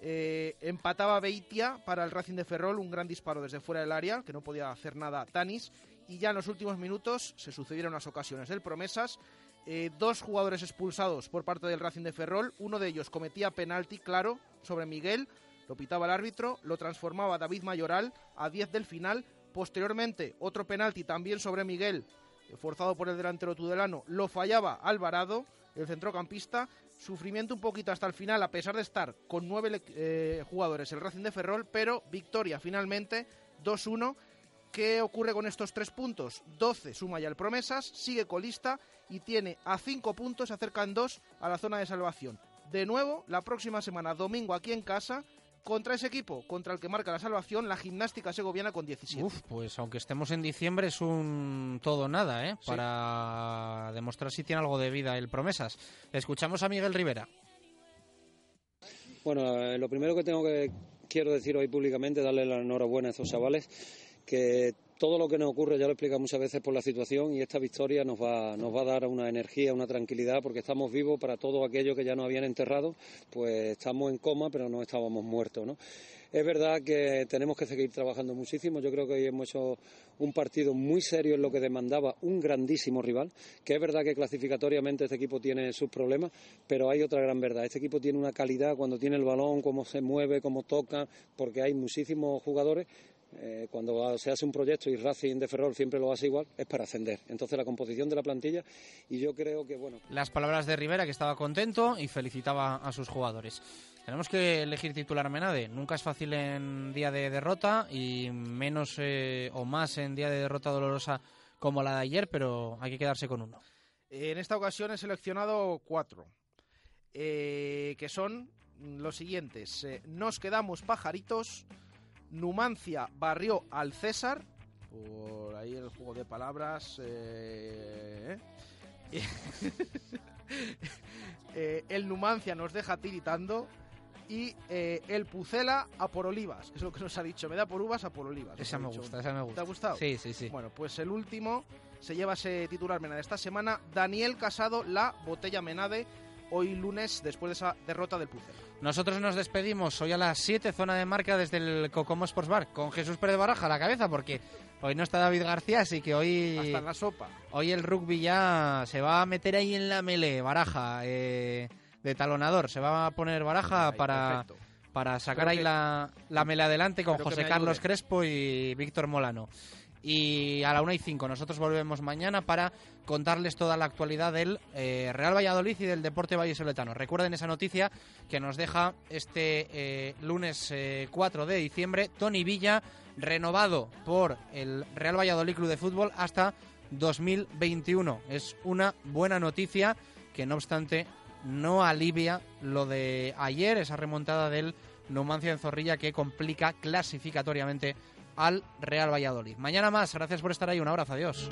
eh, empataba Beitia para el Racing de Ferrol, un gran disparo desde fuera del área, que no podía hacer nada Tanis. Y ya en los últimos minutos se sucedieron las ocasiones del Promesas. Eh, dos jugadores expulsados por parte del Racing de Ferrol. Uno de ellos cometía penalti claro sobre Miguel. Lo pitaba el árbitro, lo transformaba David Mayoral a 10 del final. Posteriormente, otro penalti también sobre Miguel, eh, forzado por el delantero tudelano. Lo fallaba Alvarado, el centrocampista. Sufrimiento un poquito hasta el final, a pesar de estar con nueve eh, jugadores el Racing de Ferrol, pero victoria finalmente 2-1. ¿Qué ocurre con estos tres puntos? 12 suma ya el Promesas, sigue colista y tiene a 5 puntos, se acercan 2 a la zona de salvación. De nuevo, la próxima semana, domingo, aquí en casa, contra ese equipo, contra el que marca la salvación, la gimnástica segoviana con 17. Uf, pues aunque estemos en diciembre es un todo o nada, ¿eh? Sí. Para demostrar si tiene algo de vida el Promesas. Escuchamos a Miguel Rivera. Bueno, eh, lo primero que tengo que quiero decir hoy públicamente, darle la enhorabuena a estos chavales, que todo lo que nos ocurre ya lo explica muchas veces por la situación y esta victoria nos va, nos va a dar una energía, una tranquilidad, porque estamos vivos para todo aquello que ya nos habían enterrado, pues estamos en coma, pero no estábamos muertos, ¿no? Es verdad que tenemos que seguir trabajando muchísimo. Yo creo que hoy hemos hecho un partido muy serio en lo que demandaba un grandísimo rival, que es verdad que clasificatoriamente este equipo tiene sus problemas, pero hay otra gran verdad. Este equipo tiene una calidad cuando tiene el balón, cómo se mueve, cómo toca, porque hay muchísimos jugadores Eh, cuando se hace un proyecto y Racing de Ferrol siempre lo hace igual, es para ascender. Entonces la composición de la plantilla y yo creo que, bueno... Las palabras de Rivera, que estaba contento y felicitaba a sus jugadores. Tenemos que elegir titular Menade. Nunca es fácil en día de derrota y menos eh, o más en día de derrota dolorosa como la de ayer, pero hay que quedarse con uno. En esta ocasión he seleccionado cuatro, eh, que son los siguientes. Eh, Nos quedamos pajaritos, Numancia barrió al César, por ahí el juego de palabras. eh, eh, el Numancia nos deja tiritando y eh, el Pucela a por Olivas, que es lo que nos ha dicho. Me da por uvas a por Olivas. Esa me dicho. gusta, esa me gusta. ¿Te ha gustado? Sí, sí, sí. Bueno, pues el último se lleva ese titular Menade esta semana. Daniel Casado, la botella Menade, hoy lunes después de esa derrota del Pucela. Nosotros nos despedimos hoy a las 7, zona de marca desde el Cocomo Sports Bar, con Jesús Pérez Baraja a la cabeza, porque hoy no está David García, así que hoy... Hasta en la sopa. Hoy el rugby ya se va a meter ahí en la melee, Baraja, eh, de talonador. Se va a poner Baraja para, perfecto. para sacar ahí que- la, la melee adelante con José Carlos. Crespo y Víctor Molano. Y a la 1 y 5 nosotros volvemos mañana para contarles toda la actualidad del eh, Real Valladolid y del Deporte Vallesoletano. Recuerden esa noticia que nos deja este eh, lunes eh, 4 de diciembre Tony Villa renovado por el Real Valladolid Club de Fútbol hasta 2021. Es una buena noticia que no obstante no alivia lo de ayer, esa remontada del Numancia en Zorrilla que complica clasificatoriamente al Real Valladolid. Mañana más, gracias por estar ahí, un abrazo, adiós.